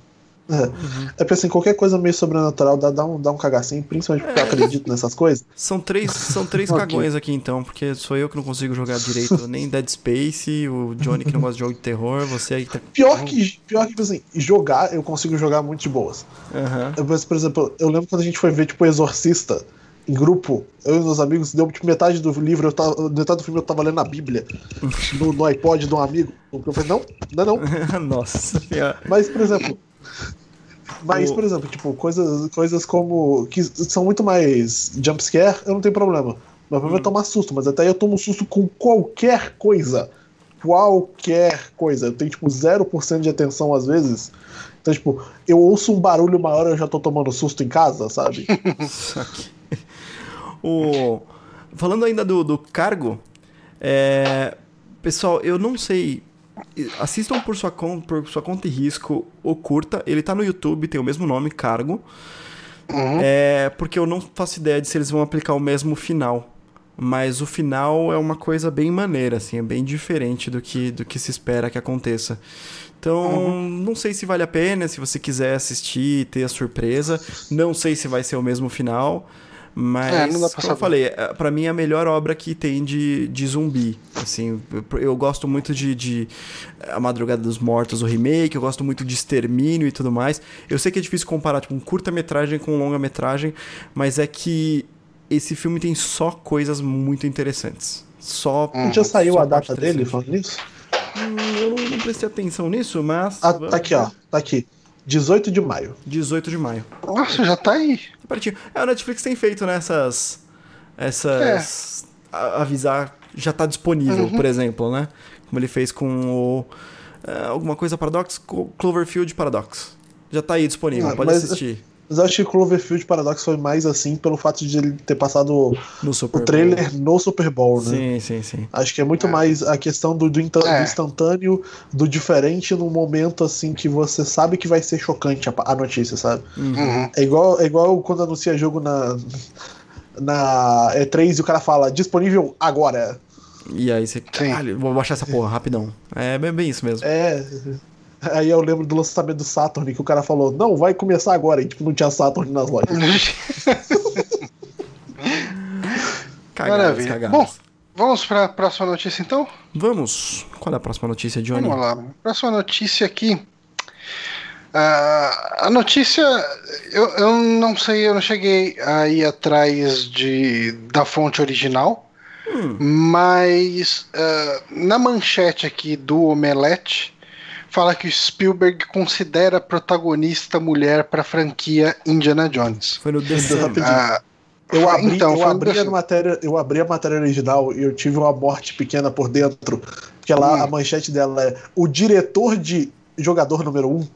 É, é porque assim, qualquer coisa meio sobrenatural dá, dá, um, dá um cagacinho, principalmente porque eu acredito nessas coisas. São três, são três *laughs* cagões aqui então, porque sou eu que não consigo jogar direito nem Dead Space, o Johnny que não gosta de jogo de terror, você aí tá. Pior que, pior que, tipo assim, jogar, eu consigo jogar muito de boas. Aham. Eu, por exemplo, eu lembro quando a gente foi ver, tipo, Exorcista em grupo, eu e meus amigos, deu tipo metade do livro, eu tava, metade do filme eu tava lendo a Bíblia no, no iPod de um amigo. Eu falei, não, não, é não. *laughs* Nossa senhora. Mas, por exemplo. Mas, O- por exemplo, tipo, coisas, coisas como. que são muito mais jumpscare, eu não tenho problema. Meu problema é tomar susto, mas até aí eu tomo susto com qualquer coisa. Qualquer coisa. Eu tenho, tipo, 0% de atenção às vezes. Então, tipo, eu ouço um barulho maior e eu já tô tomando susto em casa, sabe? *laughs* *laughs* *laughs* O... Falando ainda do, do cargo, é... pessoal, eu não sei. Assistam por sua, conta, por sua conta e risco o curta. Ele tá no YouTube, tem o mesmo nome, cargo. Uhum. É porque eu não faço ideia de se eles vão aplicar o mesmo final. Mas o final é uma coisa bem maneira, assim, é bem diferente do que, do que se espera que aconteça. Então, não sei se vale a pena, se você quiser assistir e ter a surpresa. Não sei se vai ser o mesmo final. Mas, É, não dá pra como eu falei, é, pra mim é a melhor obra que tem de, de zumbi. Assim, eu, eu gosto muito de, de A Madrugada dos Mortos, o remake, eu gosto muito de Extermínio e tudo mais. Eu sei que é difícil comparar tipo, um curta-metragem com um longa-metragem, mas é que esse filme tem só coisas muito interessantes. Só. Hum. Já saiu só a data dele falando nisso? Hum, eu não, não prestei atenção nisso, mas. Ah, tá aqui, ó. Tá aqui. 18 de maio. 18 de maio. Nossa, já tá aí. Tá pertinho. É, o Netflix tem feito, né, essas. Essas. a- avisar. Já tá disponível, Uhum. por exemplo, né? Como ele fez com o. é, alguma coisa Paradox? Cloverfield Paradox. Já tá aí disponível, Ah, pode mas- assistir. Mas eu acho que Cloverfield Paradox foi mais assim pelo fato de ele ter passado No Super o trailer no Super Bowl, né? Sim, sim, sim. Acho que é muito mais a questão do, do, É. do instantâneo, do diferente num momento assim que você sabe que vai ser chocante a, a notícia, sabe? Uhum. É igual, é igual quando anuncia jogo na, na E3 e o cara fala disponível agora. E aí você. Caralho, vou baixar essa porra rapidão. É bem, bem isso mesmo. É. Aí eu lembro do lançamento do Saturn que o cara falou, não, vai começar agora. E tipo, não tinha Saturn nas lojas. *laughs* Cagadas, Maravilha. cagadas. Bom, vamos para a próxima notícia então? Vamos. Qual é a próxima notícia, Johnny? Vamos lá. Próxima notícia aqui. Ah, a notícia, eu, eu não sei, eu não cheguei aí atrás de, da fonte original, Hum. mas ah, na manchete aqui do Omelete fala que o Spielberg considera protagonista mulher para a franquia Indiana Jones. Foi no The Sun. Rapidinho. Ah, Eu abri, Então, eu, abri assim. a matéria, eu abri a matéria original e eu tive uma morte pequena por dentro. Porque lá Hum. a manchete dela é o diretor de jogador número 1. Um.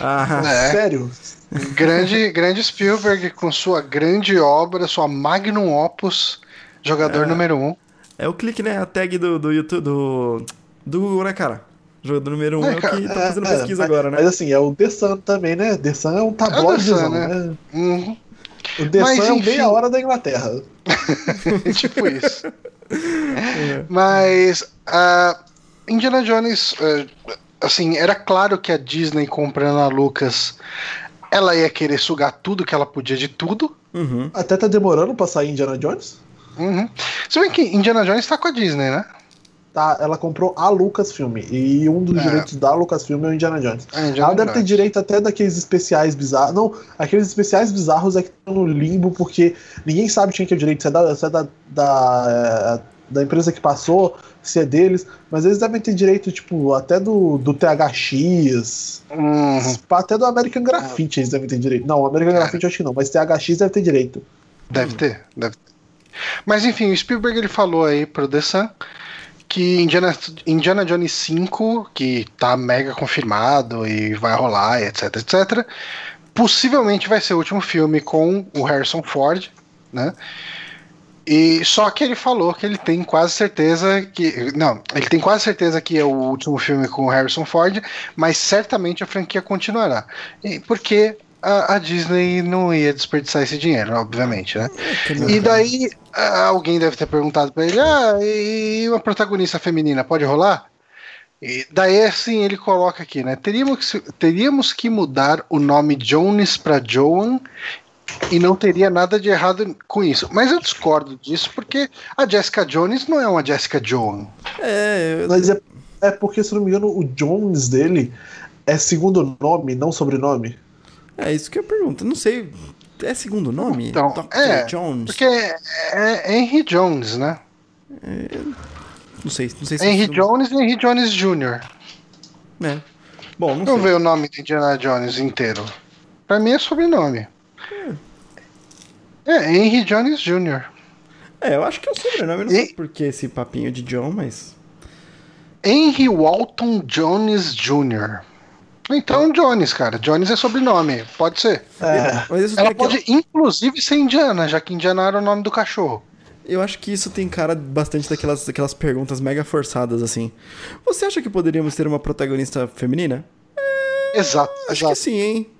Ah, É. Sério? grande, grande Spielberg com sua grande obra, sua magnum opus, jogador É. número um. é o clique, né? A tag do, do YouTube. Do, do Google, né, cara? Jogador número 1 um É, é, o que tá fazendo É, pesquisa mas, agora, né? Mas assim, é o The Sun também, né? The Sun é um tabloidezão, Sun, né? né? Uhum. O The Mas, Sun é meia hora da Inglaterra. *laughs* tipo isso. É. Mas a Indiana Jones, eh, assim, era claro que a Disney comprando a Lucas, ela ia querer sugar tudo que ela podia de tudo. Uhum. Até tá demorando pra sair Indiana Jones. Uhum. Se bem que Indiana Jones tá com a Disney, né? Tá, ela comprou a Lucasfilm. E um dos É. direitos da Lucasfilm é o Indiana Jones. A Indiana Ela deve ter direito até daqueles especiais bizarros. Não, aqueles especiais bizarros é que estão no limbo, porque ninguém sabe quem que é o direito. Se é da, se é da, da, é, da empresa que passou, se é deles. Mas eles devem ter direito, tipo, até do, do THX. Uhum. Até do American Graffiti eles devem ter direito. Não, American Graffiti eu acho que não, mas THX deve ter direito. Deve ter, deve ter. Mas enfim, o Spielberg ele falou aí pro The Sun que Indiana, Indiana Jones 5, que tá mega confirmado e vai rolar, etc, etc, possivelmente vai ser o último filme com o Harrison Ford, né? E só que ele falou que ele tem quase certeza que. Não, ele tem quase certeza que é o último filme com o Harrison Ford, mas certamente a franquia continuará. E porque a, a Disney não ia desperdiçar esse dinheiro, obviamente, né? E daí alguém deve ter perguntado pra ele: ah, e uma protagonista feminina pode rolar? E daí assim ele coloca aqui, né? Teríamos que, teríamos que mudar o nome Jones pra Joan e não teria nada de errado com isso. Mas eu discordo disso porque a Jessica Jones não é uma Jessica Joan. É, eu- Mas é, é porque, se não me engano, o Jones dele é segundo nome, não sobrenome. É isso que eu pergunto. Não sei. É segundo nome? Então, Dr. é, Jones? Porque é, é Henry Jones, né? Não sei, não sei se Henry isso- Jones e Henry Jones Jr. É. Bom, não Vamos sei. ver o nome de Indiana Jones inteiro. Pra mim é sobrenome. É, Henry Jones Jr. É, eu acho que é o sobrenome. Não E- sei por que esse papinho de John, mas. Henry Walton Jones Jr. Então, Jones, cara. Jones é sobrenome. Pode ser. É, Mas isso Ela aquela- pode, inclusive, ser indiana, já que Indiana era o nome do cachorro. Eu acho que isso tem cara bastante daquelas, daquelas perguntas mega forçadas, assim. Você acha que poderíamos ter uma protagonista feminina? Exato, Acho exato. que sim, hein?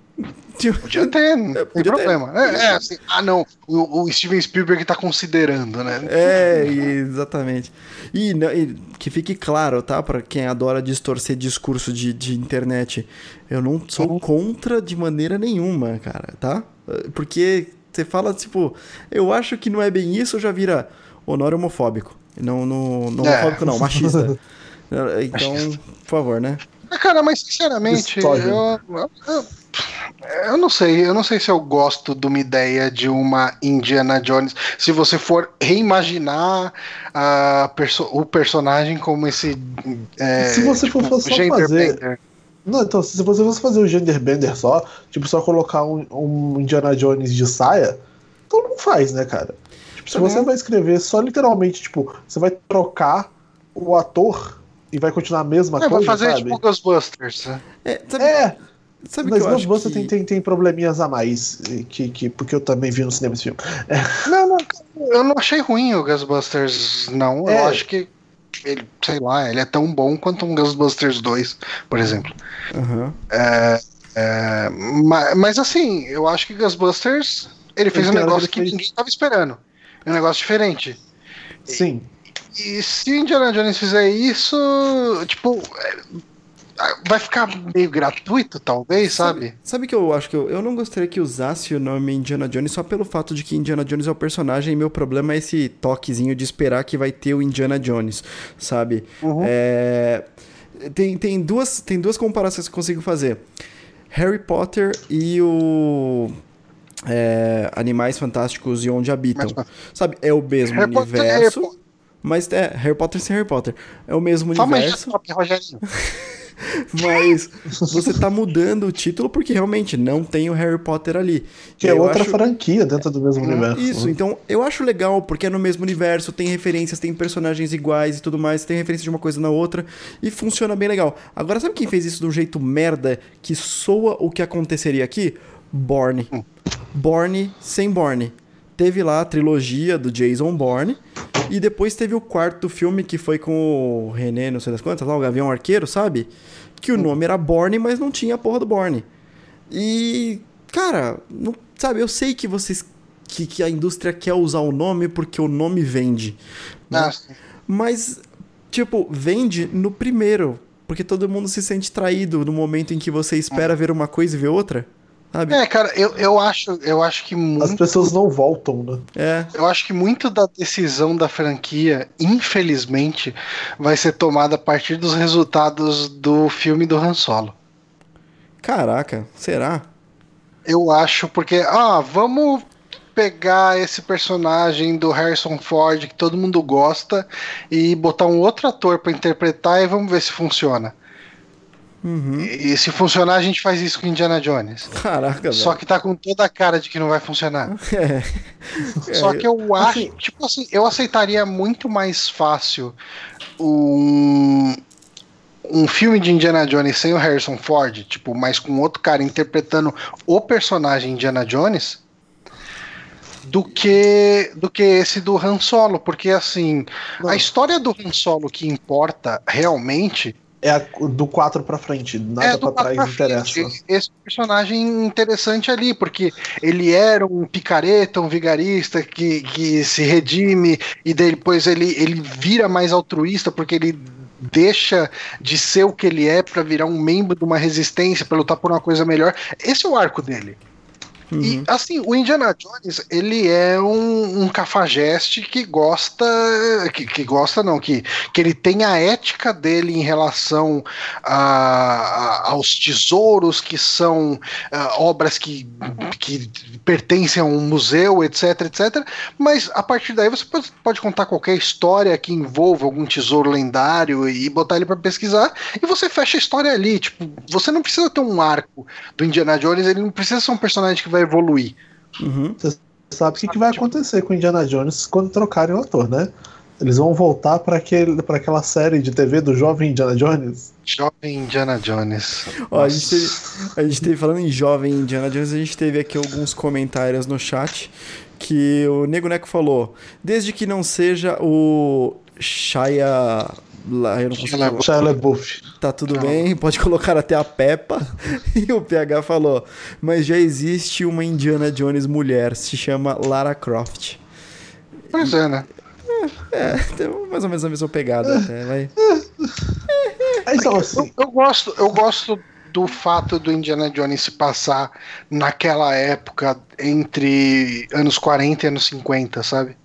Tipo, Podia ter, não tem podia ter. problema. É, é, assim, ah, não, o, o Steven Spielberg tá considerando, né? É, exatamente. E, e que fique claro, tá? Pra quem adora distorcer discurso de, de internet. Eu não sou contra de maneira nenhuma, cara, tá? Porque você fala, tipo, eu acho que não é bem isso, já vira honor homofóbico. Não, não, não É. homofóbico, não, machista. *laughs* Então, por favor, né? Cara, mas sinceramente, eu, eu, eu- não sei, eu não sei se eu gosto de uma ideia de uma Indiana Jones. Se você for reimaginar a perso- o personagem como esse. é, Se você for só fazer- Não, então, se você fosse fazer o genderbender só, tipo, só colocar um, um Indiana Jones de saia, então não faz, né, cara? Tipo, se Também. você vai escrever só literalmente, tipo, você vai trocar o ator e vai continuar a mesma É, coisa, vai fazer sabe? tipo Ghostbusters. né? É, sabe, É, Sabe Mas Ghostbusters que... tem, tem, tem probleminhas a mais, que, que, porque eu também vi no cinema esse filme. Não, não, eu não achei ruim o Ghostbusters, não. É. Eu acho que ele, sei lá, ele é tão bom quanto um Ghostbusters 2, por exemplo. Aham. É, ma- mas, assim, eu acho que Ghostbusters ele fez um tem hora negócio que que ele fez- ninguém tava esperando. É um negócio diferente. Sim. E se o Indiana Jones fizer isso, tipo, é, vai ficar meio gratuito, talvez, sabe? Sabe que eu acho que eu, eu não gostaria que usasse o nome Indiana Jones só pelo fato de que Indiana Jones é o personagem e meu problema é esse toquezinho de esperar que vai ter o Indiana Jones, sabe? Uhum. É, tem, tem, duas, tem duas comparações que eu consigo fazer. Harry Potter e o é, Animais Fantásticos e Onde Habitam. Mas- Sabe, é o mesmo Harry é Harry universo, Potter. Mas é Harry Potter sem Harry Potter. É o mesmo Fala mais universo. *laughs* Mas você tá mudando o título porque realmente não tem o Harry Potter ali. Que é outra acho- franquia dentro do mesmo universo. Isso, né? então eu acho legal porque é no mesmo universo, tem referências, tem personagens iguais e tudo mais, tem referência de uma coisa na outra e funciona bem legal. Agora, sabe quem fez isso de um jeito merda que soa o que aconteceria aqui? Borne. Borne sem Borne. Teve lá a trilogia do Jason Bourne e depois teve o quarto filme que foi com o René, não sei das quantas, lá o Gavião Arqueiro, sabe? Que o nome era Borne, mas não tinha a porra do Borne. E, cara, não, sabe, eu sei que vocês. Que, que a indústria quer usar o nome porque o nome vende. né? Ah. Mas, tipo, vende no primeiro. Porque todo mundo se sente traído no momento em que você espera ver uma coisa e ver outra. Sabe? É, cara, eu, eu acho, eu acho que As muito, pessoas não voltam, né? É. eu acho que muito da decisão da franquia, infelizmente, vai ser tomada a partir dos resultados do filme do Han Solo. Caraca, será? Eu acho porque, ah, vamos pegar esse personagem do Harrison Ford que todo mundo gosta e botar um outro ator pra interpretar e vamos ver se funciona. Uhum. E, e se funcionar, a gente faz isso com Indiana Jones. Caraca, velho. Só que tá com toda a cara de que não vai funcionar. *laughs* É. Só que eu acho, tipo assim, eu aceitaria muito mais fácil um, um filme de Indiana Jones sem o Harrison Ford, tipo, mas com outro cara interpretando o personagem Indiana Jones, do que do que esse do Han Solo, porque assim, a história do Han Solo que importa realmente É a- do 4 pra frente, nada é pra trás pra interessa. frente. Esse personagem interessante ali, porque ele era um picareta, um vigarista que, que se redime e depois ele, ele vira mais altruísta porque ele deixa de ser o que ele é pra virar um membro de uma resistência, pra lutar por uma coisa melhor. Esse é o arco dele. E Uhum. assim, o Indiana Jones, ele é um, um cafajeste que gosta. Que, que gosta, não, que, que ele tem a ética dele em relação a, a- aos tesouros que são ah, obras que, que pertencem a um museu, etc, etc. Mas a partir daí você pode, pode contar qualquer história que envolva algum tesouro lendário e botar ele pra pesquisar e você fecha a história ali. Tipo, você não precisa ter um arco do Indiana Jones, ele não precisa ser um personagem que vai evoluir. Uhum. Sabe o que, que vai acontecer com Indiana Jones quando trocarem o ator, né? Eles vão voltar para aquela série de TV do jovem Indiana Jones. Jovem Indiana Jones. Ó, a gente, teve, a gente teve, falando em jovem Indiana Jones, a gente teve aqui alguns comentários no chat que o Nego Neco falou, desde que não seja o Shia... lá, Eu não consigo Shia falar. Shia LaBeouf. Tá tudo Não. bem, pode colocar até a Peppa. *laughs* E o PH falou, mas já existe uma Indiana Jones mulher, se chama Lara Croft. Pois é, né? É, tem mais ou menos a mesma pegada até, vai. É, Então, assim, Eu, eu gosto, eu gosto do fato do Indiana Jones se passar naquela época entre anos 40 e anos 50, sabe?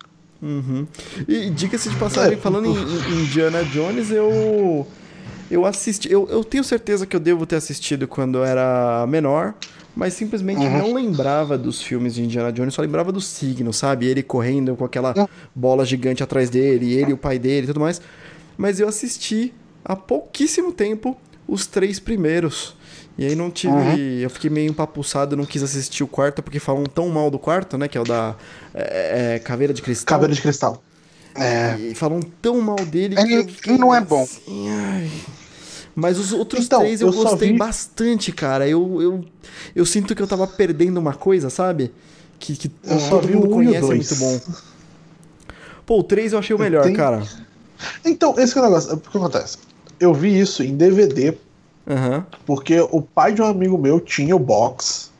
Uhum. E diga-se de passagem, É. falando em, em Indiana Jones, eu. Eu assisti. Eu, eu tenho certeza que eu devo ter assistido quando eu era menor, mas simplesmente Uhum. não lembrava dos filmes de Indiana Jones, só lembrava do signo, sabe? Ele correndo com aquela Uhum. bola gigante atrás dele, ele e o pai dele e tudo mais. Mas eu assisti há pouquíssimo tempo os três primeiros. E aí não tive. Uhum. Eu fiquei meio empapuçado, não quis assistir o quarto, porque falam tão mal do quarto, né? Que é o da é, é, Caveira de Cristal. Caveira de Cristal. É. E falam tão mal dele fiquei não é bom. assim, ai. Mas os outros Então, três eu, eu gostei vi- bastante, cara. Eu, eu, eu sinto que eu tava perdendo uma coisa, sabe? Que, que Eu todo mundo conhece, é muito bom. Pô, o 3 eu achei o melhor, cara. Então, esse que é o negócio. O que acontece? Eu vi isso em DVD Aham. porque o pai de um amigo meu tinha o box.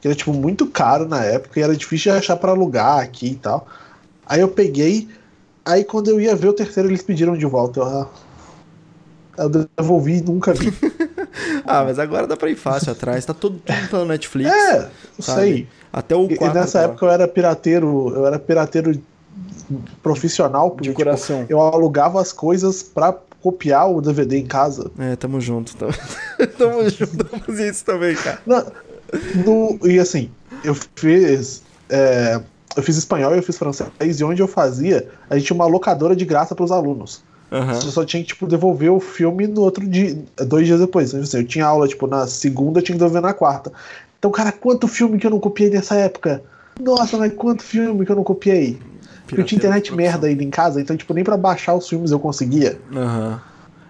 Que era, tipo, muito caro na época e era difícil de achar pra alugar aqui e tal. Aí eu peguei. Aí quando eu ia ver o terceiro, eles pediram de volta. Eu, ah, eu devolvi e nunca vi. *laughs* Ah, mas agora dá pra ir fácil atrás. Tá tudo, tudo pela Netflix. é, eu sei. Até o E, 4. e nessa época eu era pirateiro, eu era pirateiro profissional, porque De tipo, coração. eu alugava as coisas pra copiar o DVD em casa. É, tamo junto. Tamo, *laughs* tamo junto. Vamos isso também, cara. No- e assim, eu fiz. é, eu fiz espanhol e eu fiz francês, e onde eu fazia, a gente tinha uma locadora de graça para os alunos. Aham. Você só tinha que tipo, devolver o filme no outro dia, dois dias depois. Então, assim, eu tinha aula tipo, na segunda, eu tinha que devolver na quarta. Então, cara, quanto filme que eu não copiei nessa época? Nossa, mas quanto filme que eu não copiei? Porque eu tinha internet merda ainda em casa, então, tipo, nem pra baixar os filmes eu conseguia. Aham.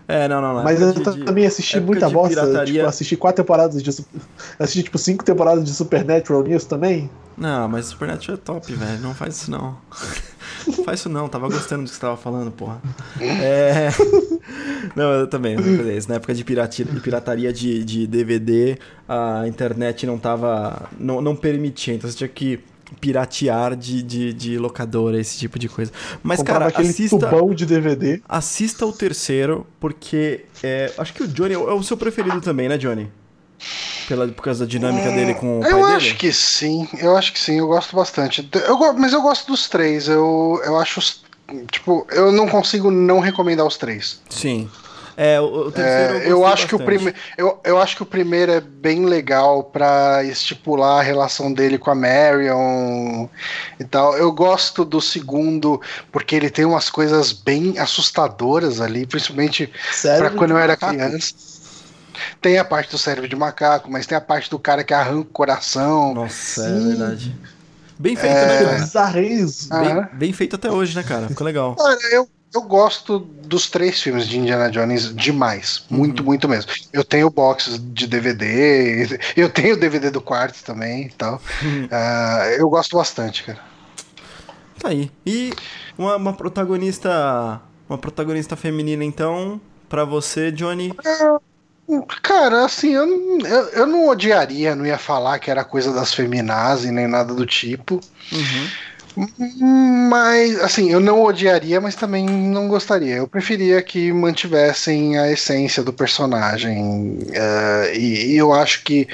É, não, não, não. Mas eu de- também assisti muita bosta. pirataria- Tipo, assisti quatro temporadas de. Assisti, tipo, cinco temporadas de Supernatural nisso também. Não, mas Supernatural é top, velho. Não faz isso não. *laughs* Não faz isso não, tava gostando do que você tava falando, porra. É. *laughs* Não, eu também, eu isso. Na época de pirataria de, de DVD, a internet não tava. Não, não permitia, então você tinha que piratear de, de, de locadora, esse tipo de coisa. Mas, Comprava cara, aquele assista. tubão de DVD. Assista o terceiro, porque é, acho que o Johnny é o é o seu preferido também, né, Johnny? Pela, por causa da dinâmica dele com o pai Eu dele? acho que sim, eu acho que sim, eu gosto bastante. Eu, mas eu gosto dos três, eu, eu acho. Tipo, eu não consigo não recomendar os três. Sim. É, o, o terceiro É, eu, gostei acho que o bastante. prime... eu, eu acho que o primeiro é bem legal pra estipular a relação dele com a Marion e tal. Eu gosto do segundo porque ele tem umas coisas bem assustadoras ali, principalmente pra quando eu era criança. Tem a parte do cérebro de macaco, mas tem a parte do cara que arranca o coração. Nossa, é Sim. verdade. Bem feito, É. né, cara? Bem, bem feito até hoje, né, cara? Ficou legal. Olha, eu, eu gosto dos três filmes de Indiana Jones demais. Muito, muito mesmo. Eu tenho boxes de DVD, eu tenho DVD do quarto também e tal. *laughs* Ah, eu gosto bastante, cara. Tá aí. E uma, uma protagonista. Uma protagonista feminina, então, pra você, Johnny. Cara, assim, eu, não- eu, eu não odiaria, não ia falar que era coisa das feminazes nem nada do tipo. Uhum. Mas, assim, eu não odiaria, mas também não gostaria. Eu preferia que mantivessem a essência do personagem. eh, e, e eu acho que.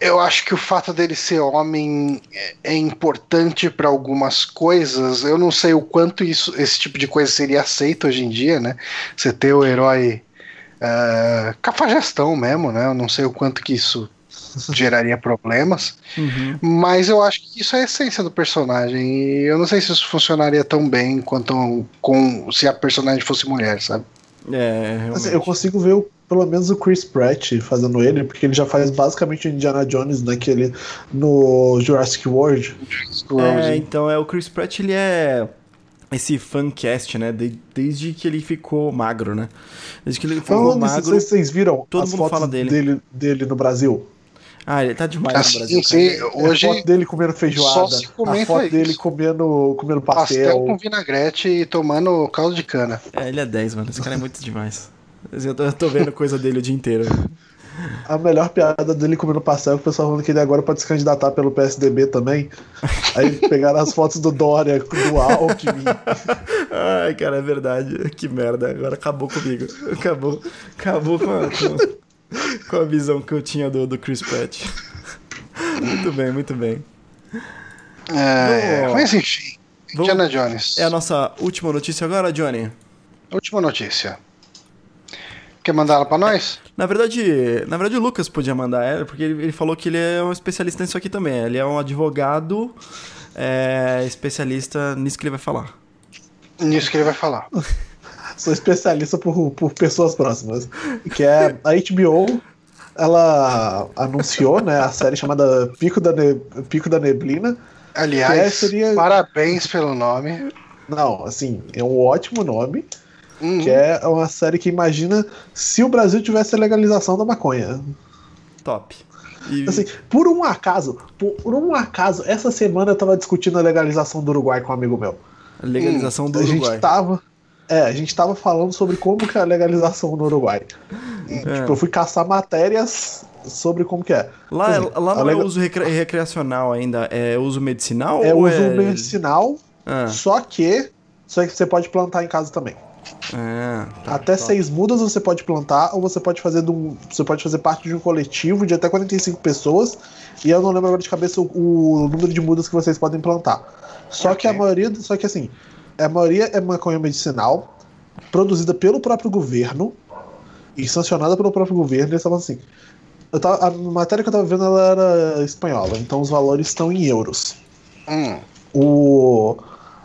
Eu acho que o fato dele ser homem é- importante para algumas coisas. Eu não sei o quanto isso, esse tipo de coisa seria aceito hoje em dia, né? Você ter o herói eh, cafajestão mesmo, né? Eu não sei o quanto que isso geraria problemas. Uhum. Mas eu acho que isso é a essência do personagem. E eu não sei se isso funcionaria tão bem quanto com se a personagem fosse mulher, sabe? É, realmente. Assim, eu consigo ver o- pelo menos o Chris Pratt fazendo ele, porque ele já faz basicamente o Indiana Jones naquele no Jurassic World. É, então, é, o Chris Pratt, ele é esse fancast, né? De- desde que ele ficou magro, né? Desde que ele ficou Falando magro. vocês, vocês viram todo as mundo fotos fala dele. dele. Dele, no Brasil? Ah, ele tá demais Assim, no Brasil. sim, cara. hoje a foto dele comendo feijoada. só se comenta a foto dele isso. comendo, comendo pastel pastel. com vinagrete e tomando caldo de cana. É, ele é 10, mano. Esse cara é muito demais. Eu tô, eu tô vendo coisa dele o dia inteiro. A melhor piada dele comendo pastel é que o pessoal falando que ele agora pode se candidatar pelo PSDB também. Aí pegaram as fotos do Dória, do Alckmin. Ai, cara, é verdade. Que merda. Agora acabou comigo. Acabou. Acabou com a, com, *laughs* com a visão que eu tinha do, do Chris Pratt. Muito bem, muito bem. É, mas enfim, Indiana Jones. É a nossa última notícia agora, Johnny? Última notícia. Quer mandar ela pra nós? Na verdade, na verdade o Lucas podia mandar ela, porque ele, ele falou que ele é um especialista nisso aqui também. Ele é um advogado é, especialista nisso que ele vai falar. Nisso que ele vai falar. *laughs* Sou especialista por, por pessoas próximas. Que é a HBO. Ela anunciou né, a série chamada Pico da, Ne- Pico da Neblina. Aliás, Que seria- parabéns pelo nome. Não, assim, é um ótimo nome. Uhum. Que é uma série que imagina se o Brasil tivesse a legalização da maconha. Top. E- Assim, por um acaso, por, um acaso, essa semana eu tava discutindo a legalização do Uruguai com um amigo meu. a legalização do a Uruguai. gente tava. É, a gente tava falando sobre como que é a legalização no Uruguai. É. Tipo, eu fui caçar matérias sobre como que é. Lá, Por exemplo, lá não é uso recre- recreacional ainda, é uso medicinal? É uso é... medicinal, Ah, só que. Só que você pode plantar em casa também. ah, tá, até top. seis mudas você pode plantar, ou você pode fazer de um, você pode fazer parte de um coletivo de até 45 pessoas. E eu não lembro agora de cabeça o, o número de mudas que vocês podem plantar. Só Ok. que a maioria, só que assim, a maioria é maconha medicinal, produzida pelo próprio governo e sancionada pelo próprio governo. Eles estavam assim. Eu tava, a matéria que eu tava vendo ela era espanhola, então os valores estão em euros. Hum. O.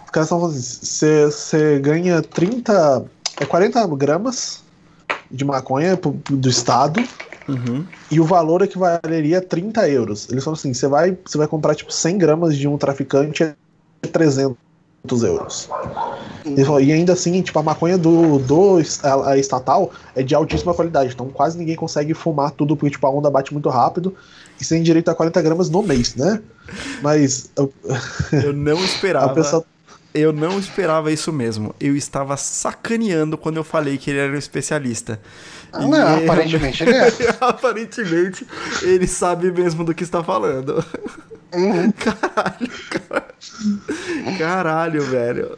Os caras estavam assim: você ganha 30. É 40 gramas de maconha do estado Uhum. e o valor equivaleria a 30 euros. Eles falam assim: você vai, vai comprar tipo 100 gramas de um traficante é 300 euros. E ainda assim, tipo, a maconha do, do a, a estatal é de altíssima qualidade, então quase ninguém consegue fumar tudo porque tipo, a onda bate muito rápido e você tem direito a 40 gramas no mês, né? Mas eu- *laughs* Eu não esperava. pessoa Eu não esperava isso mesmo. Eu estava sacaneando quando eu falei que ele era um especialista. Ah, Não, E- aparentemente ele é. *laughs* Aparentemente, ele sabe mesmo do que está falando. Uhum. *laughs* Caralho, cara. Caralho, velho.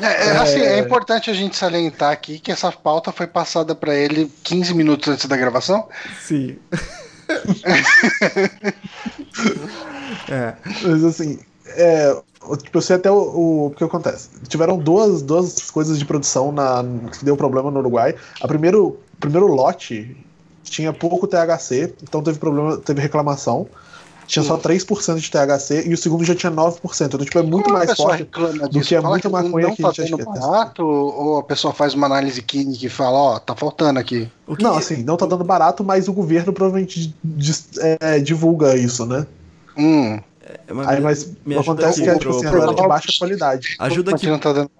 É, é, assim, é importante a gente salientar aqui que essa pauta foi passada pra ele 15 minutos antes da gravação. Sim. *laughs* é. Mas assim, é, tipo, eu sei até o, o, o que acontece. Tiveram duas, duas coisas de produção na, que deu problema no Uruguai. A primeiro, o primeiro lote tinha pouco THC, então teve problema, teve reclamação. Tinha só 3% de THC e o segundo já tinha 9%. Então, tipo, é muito mais forte. do disso? que é Fala muita maconha não que tá a gente acha que é barato, ou a pessoa faz uma análise clínica e fala, ó, tá faltando aqui. Não, assim, não tá dando barato, mas o governo provavelmente é, divulga isso, né? Hum, É, mas Aí, mas me acontece que é tipo assim, é de baixa qualidade. Ajuda aqui, que não tá dando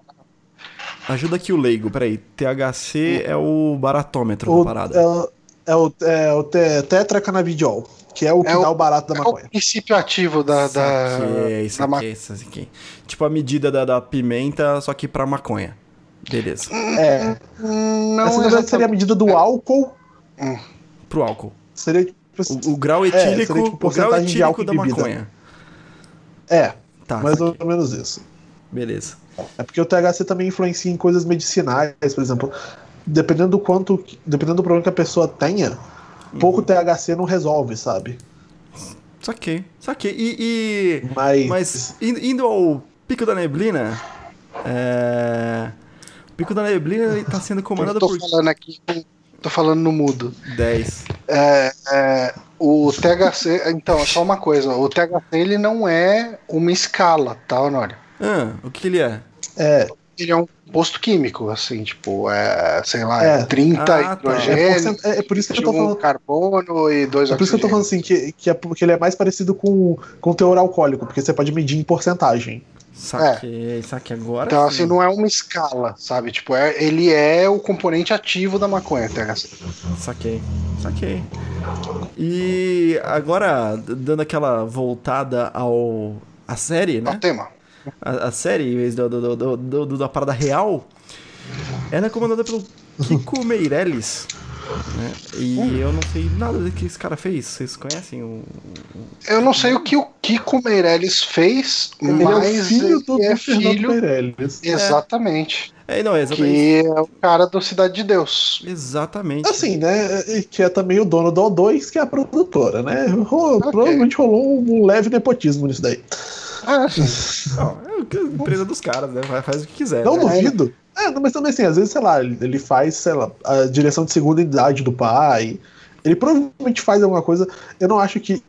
ajuda aqui o leigo, peraí. THC é o baratômetro O, da parada. é, o- é o, é o te- tetracanabidiol, que é o que É o- dá o barato da É o maconha. princípio ativo da, da, Saquei, isso da aqui, maconha. isso aqui. Tipo a medida da, da pimenta, só que pra maconha. Beleza. É, Hum, Não, essa na verdade seria a medida do álcool, Pro álcool. seria tipo assim, O, o grau É, seria, etílico, tipo, o grau porcentagem de etílico álcool da bebida. maconha. é, Tá, mais ou menos isso. beleza. É porque o THC também influencia em coisas medicinais, por exemplo. Dependendo do quanto. Dependendo do problema que a pessoa tenha, pouco THC não resolve, sabe? Saquei, saquei. E, e- Mas. mas in- indo ao Pico da Neblina, é... o Pico da Neblina ele tá sendo comandado Eu tô por falando aqui, tô falando no mudo. 10. É, é, o THC, então, é só uma coisa, o THC ele não é uma escala, tá, Honório? Ah, o que, que ele é? É, Ele é um composto químico, assim, tipo, é, sei lá, É. é 30 Ah, tá. é, é- é por isso que eu tô 21 falando. carbono e dois É por isso que eu tô falando assim, que, que, é porque ele é mais parecido com, com o teor alcoólico, porque você pode medir em porcentagem. Saquei, saquei agora. Então, sim. assim, não é uma escala, sabe? Tipo, é, ele é o componente ativo da maconha, THC. Saquei, saquei. E agora, dando aquela voltada ao. a série, É né? o tema. A, a série, em vez do, do, do, do- do- da parada real, ela é comandada pelo Kiko *laughs* Meirelles. Né? E Hum. eu não sei nada do que esse cara fez. Vocês conhecem o. Eu não sei o que o Kiko Meirelles fez, Ele mas é o filho do, ele é filho. Meirelles. Exatamente. É, não, é exatamente. Que é o cara do Cidade de Deus. Exatamente. Assim, né? e Que é também o dono do O2, que é a produtora, né? Ro- Provavelmente rolou um leve nepotismo nisso daí. Ah. *laughs* Não, é a empresa dos caras, né? Faz, o que quiser. Não né? duvido. É, mas também assim, às vezes, sei lá, ele ele faz, sei lá, a direção de segunda idade do pai. Ele provavelmente faz alguma coisa. Eu não acho que,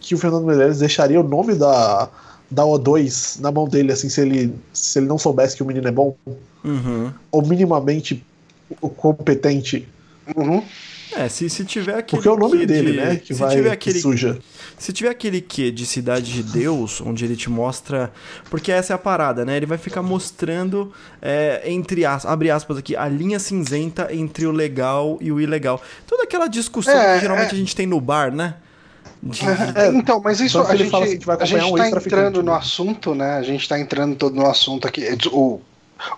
que o Fernando Meirelles deixaria o nome da, da O2 na mão dele, assim, se ele, se ele não soubesse que o menino é bom, Uhum. ou minimamente competente. Uhum. É, se, se tiver aquele. Porque é o nome dele, de- né? Que se vai tiver que aquele suja. Se tiver aquele quê de Cidade de Deus, onde ele te mostra. Porque essa é a parada, né? Ele vai ficar mostrando, é, entre as, abre aspas aqui, a linha cinzenta entre o legal e o ilegal. Toda aquela discussão É, que geralmente é. a gente tem no bar, né? De- É, então, mas isso tanto que a gente, assim que a gente acompanhar um tá ex-traficante, entrando no né? assunto, né? A gente tá entrando todo no assunto aqui. O,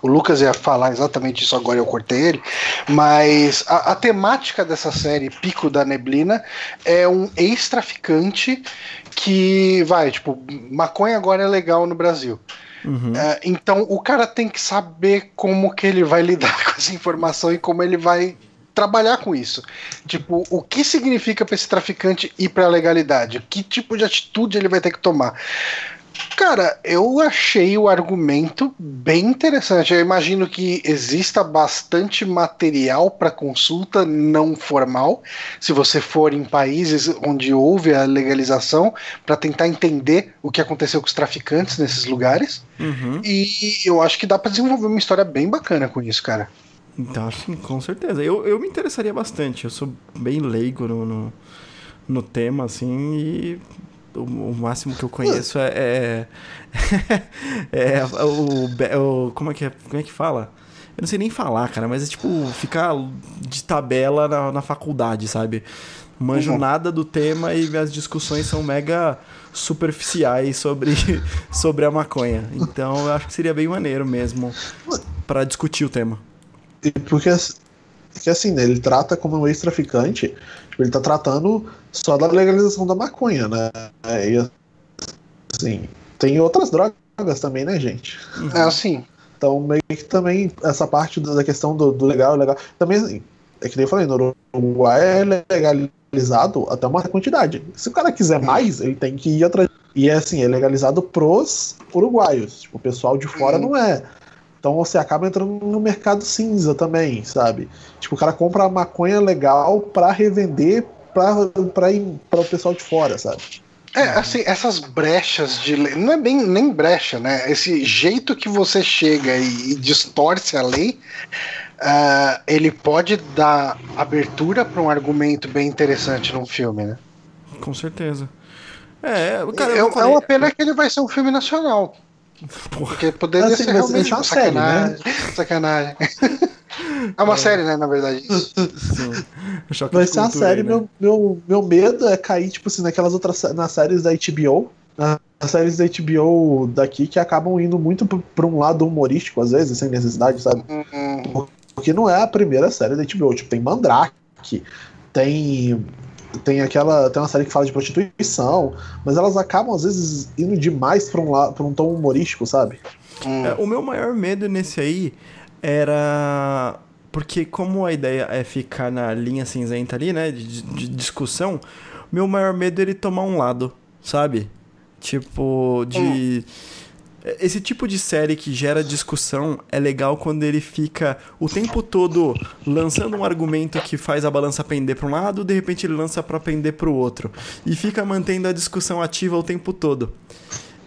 o Lucas ia falar exatamente isso agora, eu cortei ele. Mas a, a temática dessa série, Pico da Neblina, é um ex-traficante que vai, tipo, maconha agora é legal no Brasil. Uhum. É, então o cara tem que saber como que ele vai *laughs* lidar com essa informação e como ele vai trabalhar com isso. Tipo, o que significa para esse traficante ir para a legalidade? Que tipo de atitude ele vai ter que tomar? Cara, eu achei o argumento bem interessante. Eu imagino que exista bastante material para consulta não formal, se você for em países onde houve a legalização, para tentar entender o que aconteceu com os traficantes nesses lugares. Uhum. E eu acho que dá pra desenvolver uma história bem bacana com isso, cara. Então, acho que com certeza. Eu, eu me interessaria bastante. Eu sou bem leigo no, no, no tema, assim, e o, o máximo que eu conheço é. *laughs* É, é o, be- o. Como é, que é, como é que fala? Eu não sei nem falar, cara, mas é tipo ficar de tabela na, na faculdade, sabe? Manjo Uhum. nada do tema e as discussões são mega superficiais sobre, *laughs* sobre a maconha. Então eu acho que seria bem maneiro mesmo pra discutir o tema. E porque, porque assim, né, ele trata como um ex-traficante, tipo, ele tá tratando só da legalização da maconha, né? E assim, tem outras drogas também, né, gente? É assim. Então, meio que também essa parte da questão do, do legal e legal. Também, assim, é que nem eu falei, no Uruguai é legalizado até uma quantidade. Se o cara quiser mais, ele tem que ir atrás. E é assim, é legalizado pros uruguaios. Tipo, o pessoal de fora Uhum. não é. Então você acaba entrando no mercado cinza também, sabe? Tipo, o cara compra a maconha legal pra revender pra o pessoal de fora, sabe? É, assim, essas brechas de lei. Não é bem nem brecha, né? Esse jeito que você chega e, e distorce a lei, ah, ele pode dar abertura para um argumento bem interessante num filme, né? Com certeza. É, cara, é, eu é falei- uma pena que ele vai ser um filme nacional. Porque poderia Assim, ser realmente uma uma série, né? sacanagem. Sacanagem. é uma série, né, na verdade. Sim. Choque Vai ser uma série, aí, né? meu, meu, meu medo é cair, tipo assim, naquelas outras nas séries da HBO. Nas séries da HBO daqui que acabam indo muito pra um lado humorístico, às vezes, sem necessidade, sabe? Hum, Porque não é a primeira série da HBO. Tipo, tem Mandrake, tem. Tem aquela. Tem uma série que fala de prostituição, mas elas acabam, às vezes, indo demais pra um, la- pra um tom humorístico, sabe? hum. É, o meu maior medo nesse aí era. Porque, como a ideia é ficar na linha cinzenta ali, né? De, de discussão, meu maior medo é ele tomar um lado, sabe? Tipo, de. Esse tipo de série que gera discussão é legal quando ele fica o tempo todo lançando um argumento que faz a balança pender para um lado, de repente ele lança para pender para o outro. E fica mantendo a discussão ativa o tempo todo.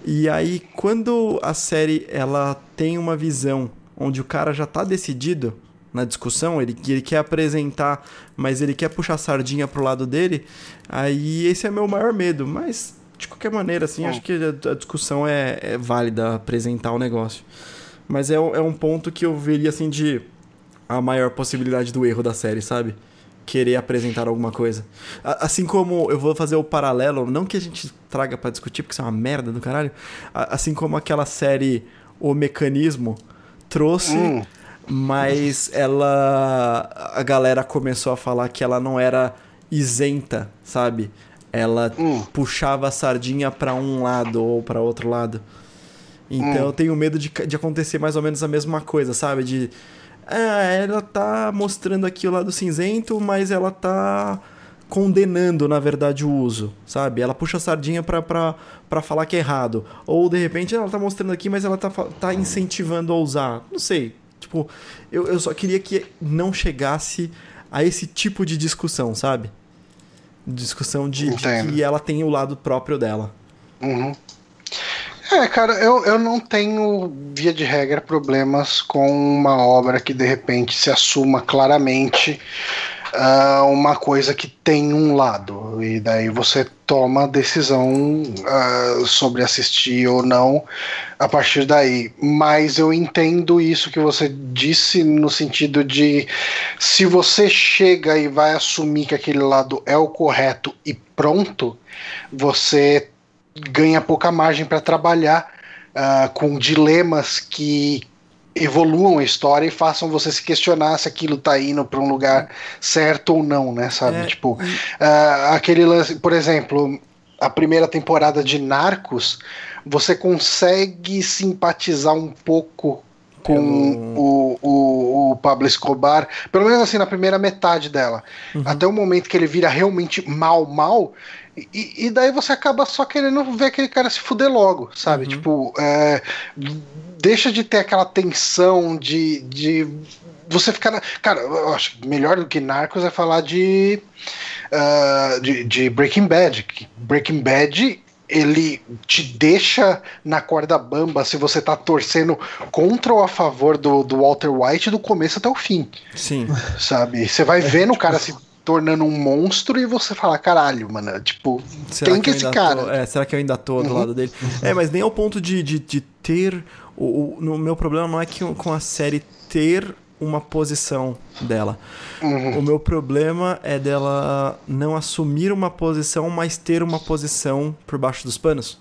E aí, quando a série ela tem uma visão onde o cara já tá decidido na discussão, ele, ele quer apresentar, mas ele quer puxar a sardinha pro lado dele, aí esse é meu maior medo. Mas, de qualquer maneira, assim, Bom. acho que a, discussão é, é válida apresentar o negócio. Mas é, um- é um ponto que eu veria, assim, de a maior possibilidade do erro da série, sabe? Querer apresentar alguma coisa. A- Assim como eu vou fazer o paralelo, não que a gente traga pra discutir, porque isso é uma merda do caralho. a- Assim como aquela série O Mecanismo trouxe, Hum. mas ela. A galera começou a falar que ela não era isenta, sabe? Ela Hum. puxava a sardinha pra um lado ou pra outro lado. Então Hum. eu tenho medo de, de acontecer mais ou menos a mesma coisa, sabe? De. Ah, ela tá mostrando aqui o lado cinzento, mas ela tá condenando, na verdade, o uso, sabe? Ela puxa a sardinha pra, pra, pra falar que é errado. Ou, de repente, ela tá mostrando aqui, mas ela tá, tá incentivando a usar. Não sei. Tipo, eu, eu só queria que não chegasse a esse tipo de discussão, sabe? Discussão de, de que ela tem o lado próprio dela. Uhum. É, cara, eu, eu não tenho, via de regra, problemas com uma obra que de repente se assuma claramente uh, uma coisa que tem um lado. E daí você toma a decisão uh, sobre assistir ou não a partir daí. Mas eu entendo isso que você disse no sentido de se você chega e vai assumir que aquele lado é o correto e pronto, você ganha pouca margem para trabalhar uh, com dilemas que evoluam a história e façam você se questionar se aquilo tá indo para um lugar certo ou não, né? Sabe? É, tipo, uh, aquele lance, por exemplo, a primeira temporada de Narcos, você consegue simpatizar um pouco com o, o, o, Pablo Escobar, pelo menos assim, na primeira metade dela. Uhum. Até o momento que ele vira realmente mal, mal, e, e, daí você acaba só querendo ver aquele cara se fuder logo, sabe? Uhum. Tipo, é, deixa de ter aquela tensão de, de você ficar. Na... Cara, eu acho melhor do que Narcos é falar de, uh, de, de Breaking Bad. Breaking Bad ele te deixa na corda bamba se você tá torcendo contra ou a favor do, do Walter White do começo até o fim. Sim. Sabe? Você vai vendo o cara se tornando um monstro e você fala, caralho, mano, tipo, será tem que, que esse cara. Tô, é, será que eu ainda tô do uhum. lado dele? É, mas nem ao ponto de, de, de ter. O, o, no meu problema não é que com a série ter uma posição dela. Uhum. O meu problema é dela não assumir uma posição, mas ter uma posição por baixo dos panos.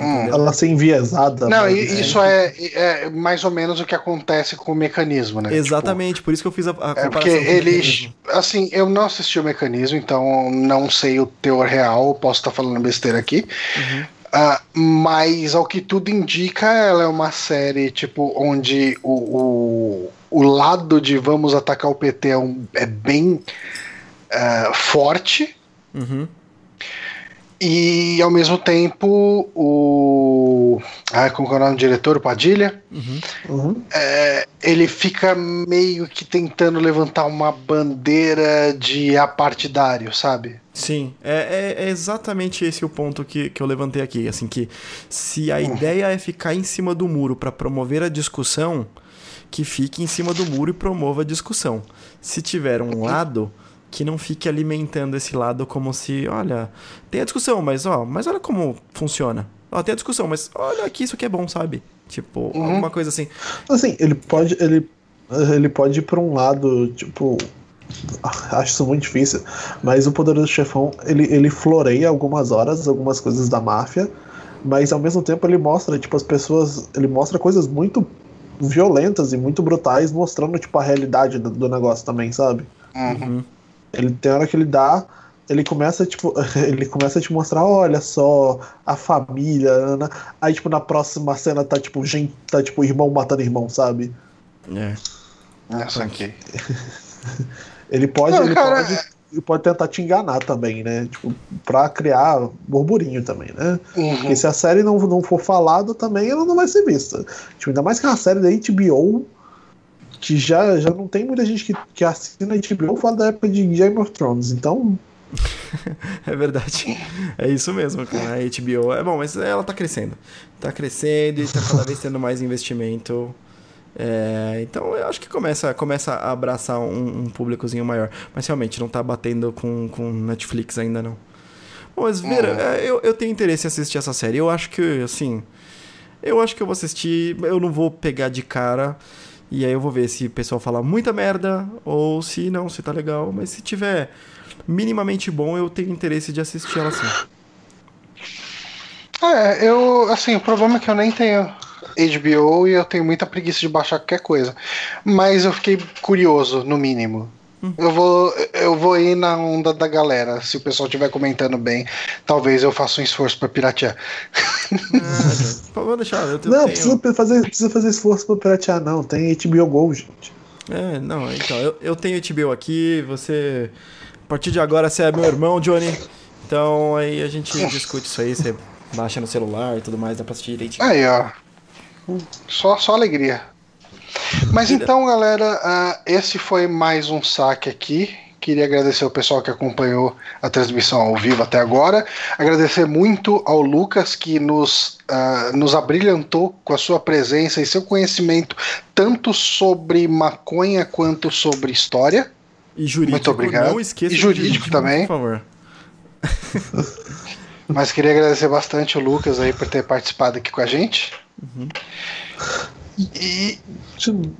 Hum. Ela ser enviesada. Não, isso é, é, mais ou menos o que acontece com o mecanismo, né? Exatamente, tipo, por isso que eu fiz a, a comparação. É porque eles. Assim, eu não assisti o mecanismo, então não sei o teor real, posso estar falando besteira aqui. Uhum. Uh, mas ao que tudo indica, ela é uma série tipo onde o, o, o lado de vamos atacar o PT é, um, é bem uh, forte. Uhum. E ao mesmo tempo o. Ah, como é o nome do diretor? O Padilha? Uhum. Uhum. É, ele fica meio que tentando levantar uma bandeira de apartidário, sabe? Sim, é, é, é, exatamente esse o ponto que, que eu levantei aqui. Assim, que se a uhum. ideia é ficar em cima do muro para promover a discussão, que fique em cima do muro e promova a discussão. Se tiver um uhum. lado que não fique alimentando esse lado como se, olha, tem a discussão, mas ó, mas olha como funciona. Ó, tem a discussão, mas olha aqui isso aqui é bom, sabe? Tipo, uhum. alguma coisa assim. Assim, ele pode ele ele pode ir para um lado, tipo, acho isso muito difícil, mas o Poderoso Chefão, ele, ele floreia algumas horas, algumas coisas da máfia, mas ao mesmo tempo ele mostra, tipo, as pessoas, ele mostra coisas muito violentas e muito brutais, mostrando, tipo, a realidade do, do negócio também, sabe? Uhum. Ele tem hora que ele dá, ele começa, tipo, *laughs* ele começa a te mostrar, olha só, a família, né? aí, tipo, na próxima cena tá, tipo, gente, tá, tipo, irmão matando irmão, sabe? É. Essa aqui. *laughs* ele pode, Não, ele cara... pode, ele pode tentar te enganar também, né? Tipo, pra criar burburinho também, né? Uhum. Porque se a série não, não for falada também, ela não vai ser vista. Tipo, ainda mais que é uma série da HBO que já, já não tem muita gente que, que assina a HBO fala da época de Game of Thrones, então. *laughs* é verdade. É isso mesmo, cara. A HBO. É bom, mas ela tá crescendo. Tá crescendo e tá cada vez tendo mais investimento. É, então eu acho que começa, começa a abraçar um, um públicozinho maior. Mas realmente não tá batendo com, com Netflix ainda não. Bom, mas Vera, uhum. é. eu, eu tenho interesse em assistir essa série. Eu acho que, assim. Eu acho que eu vou assistir. Eu não vou pegar de cara. E aí eu vou ver se o pessoal fala muita merda ou se não, se tá legal. Mas se tiver minimamente bom, eu tenho interesse de assistir ela assim. É, eu, assim, o problema é que eu nem tenho HBO e eu tenho muita preguiça de baixar qualquer coisa. Mas eu fiquei curioso, no mínimo. Eu vou, eu vou ir na onda da galera. Se o pessoal estiver comentando bem, talvez eu faça um esforço para piratear. Ah, vou deixar. Eu não, tenho... precisa, fazer, precisa fazer esforço para piratear, não. Tem HBO Go, gente. É, não, então, eu, eu tenho HBO aqui, você. A partir de agora você é meu irmão, Johnny. Então aí a gente discute isso aí, você baixa no celular e tudo mais, dá pra assistir direitinho. Aí, ó. Só, só alegria. Mas então, galera, uh, esse foi mais um saque aqui. Queria agradecer ao pessoal que acompanhou a transmissão ao vivo até agora. Agradecer muito ao Lucas que nos, uh, nos abrilhantou com a sua presença e seu conhecimento tanto sobre maconha quanto sobre história. E jurídico, Muito obrigado. não esqueça E de jurídico também. Por favor. Mas queria agradecer bastante o Lucas aí por ter participado aqui com a gente. Uhum. E.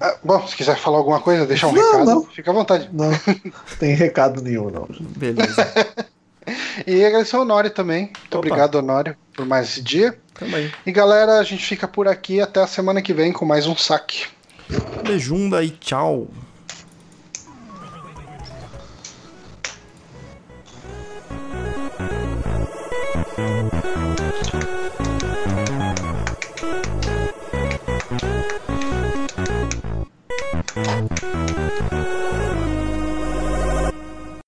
ah, Bom, se quiser falar alguma coisa, deixar um Não, recado, não. fica à vontade. Não, tem recado nenhum, não. Beleza. *laughs* E agradecer ao Honório também. Muito Opa. obrigado, Honório, por mais esse dia. Também. E galera, a gente fica por aqui até a semana que vem com mais um saque. Beijunda e tchau.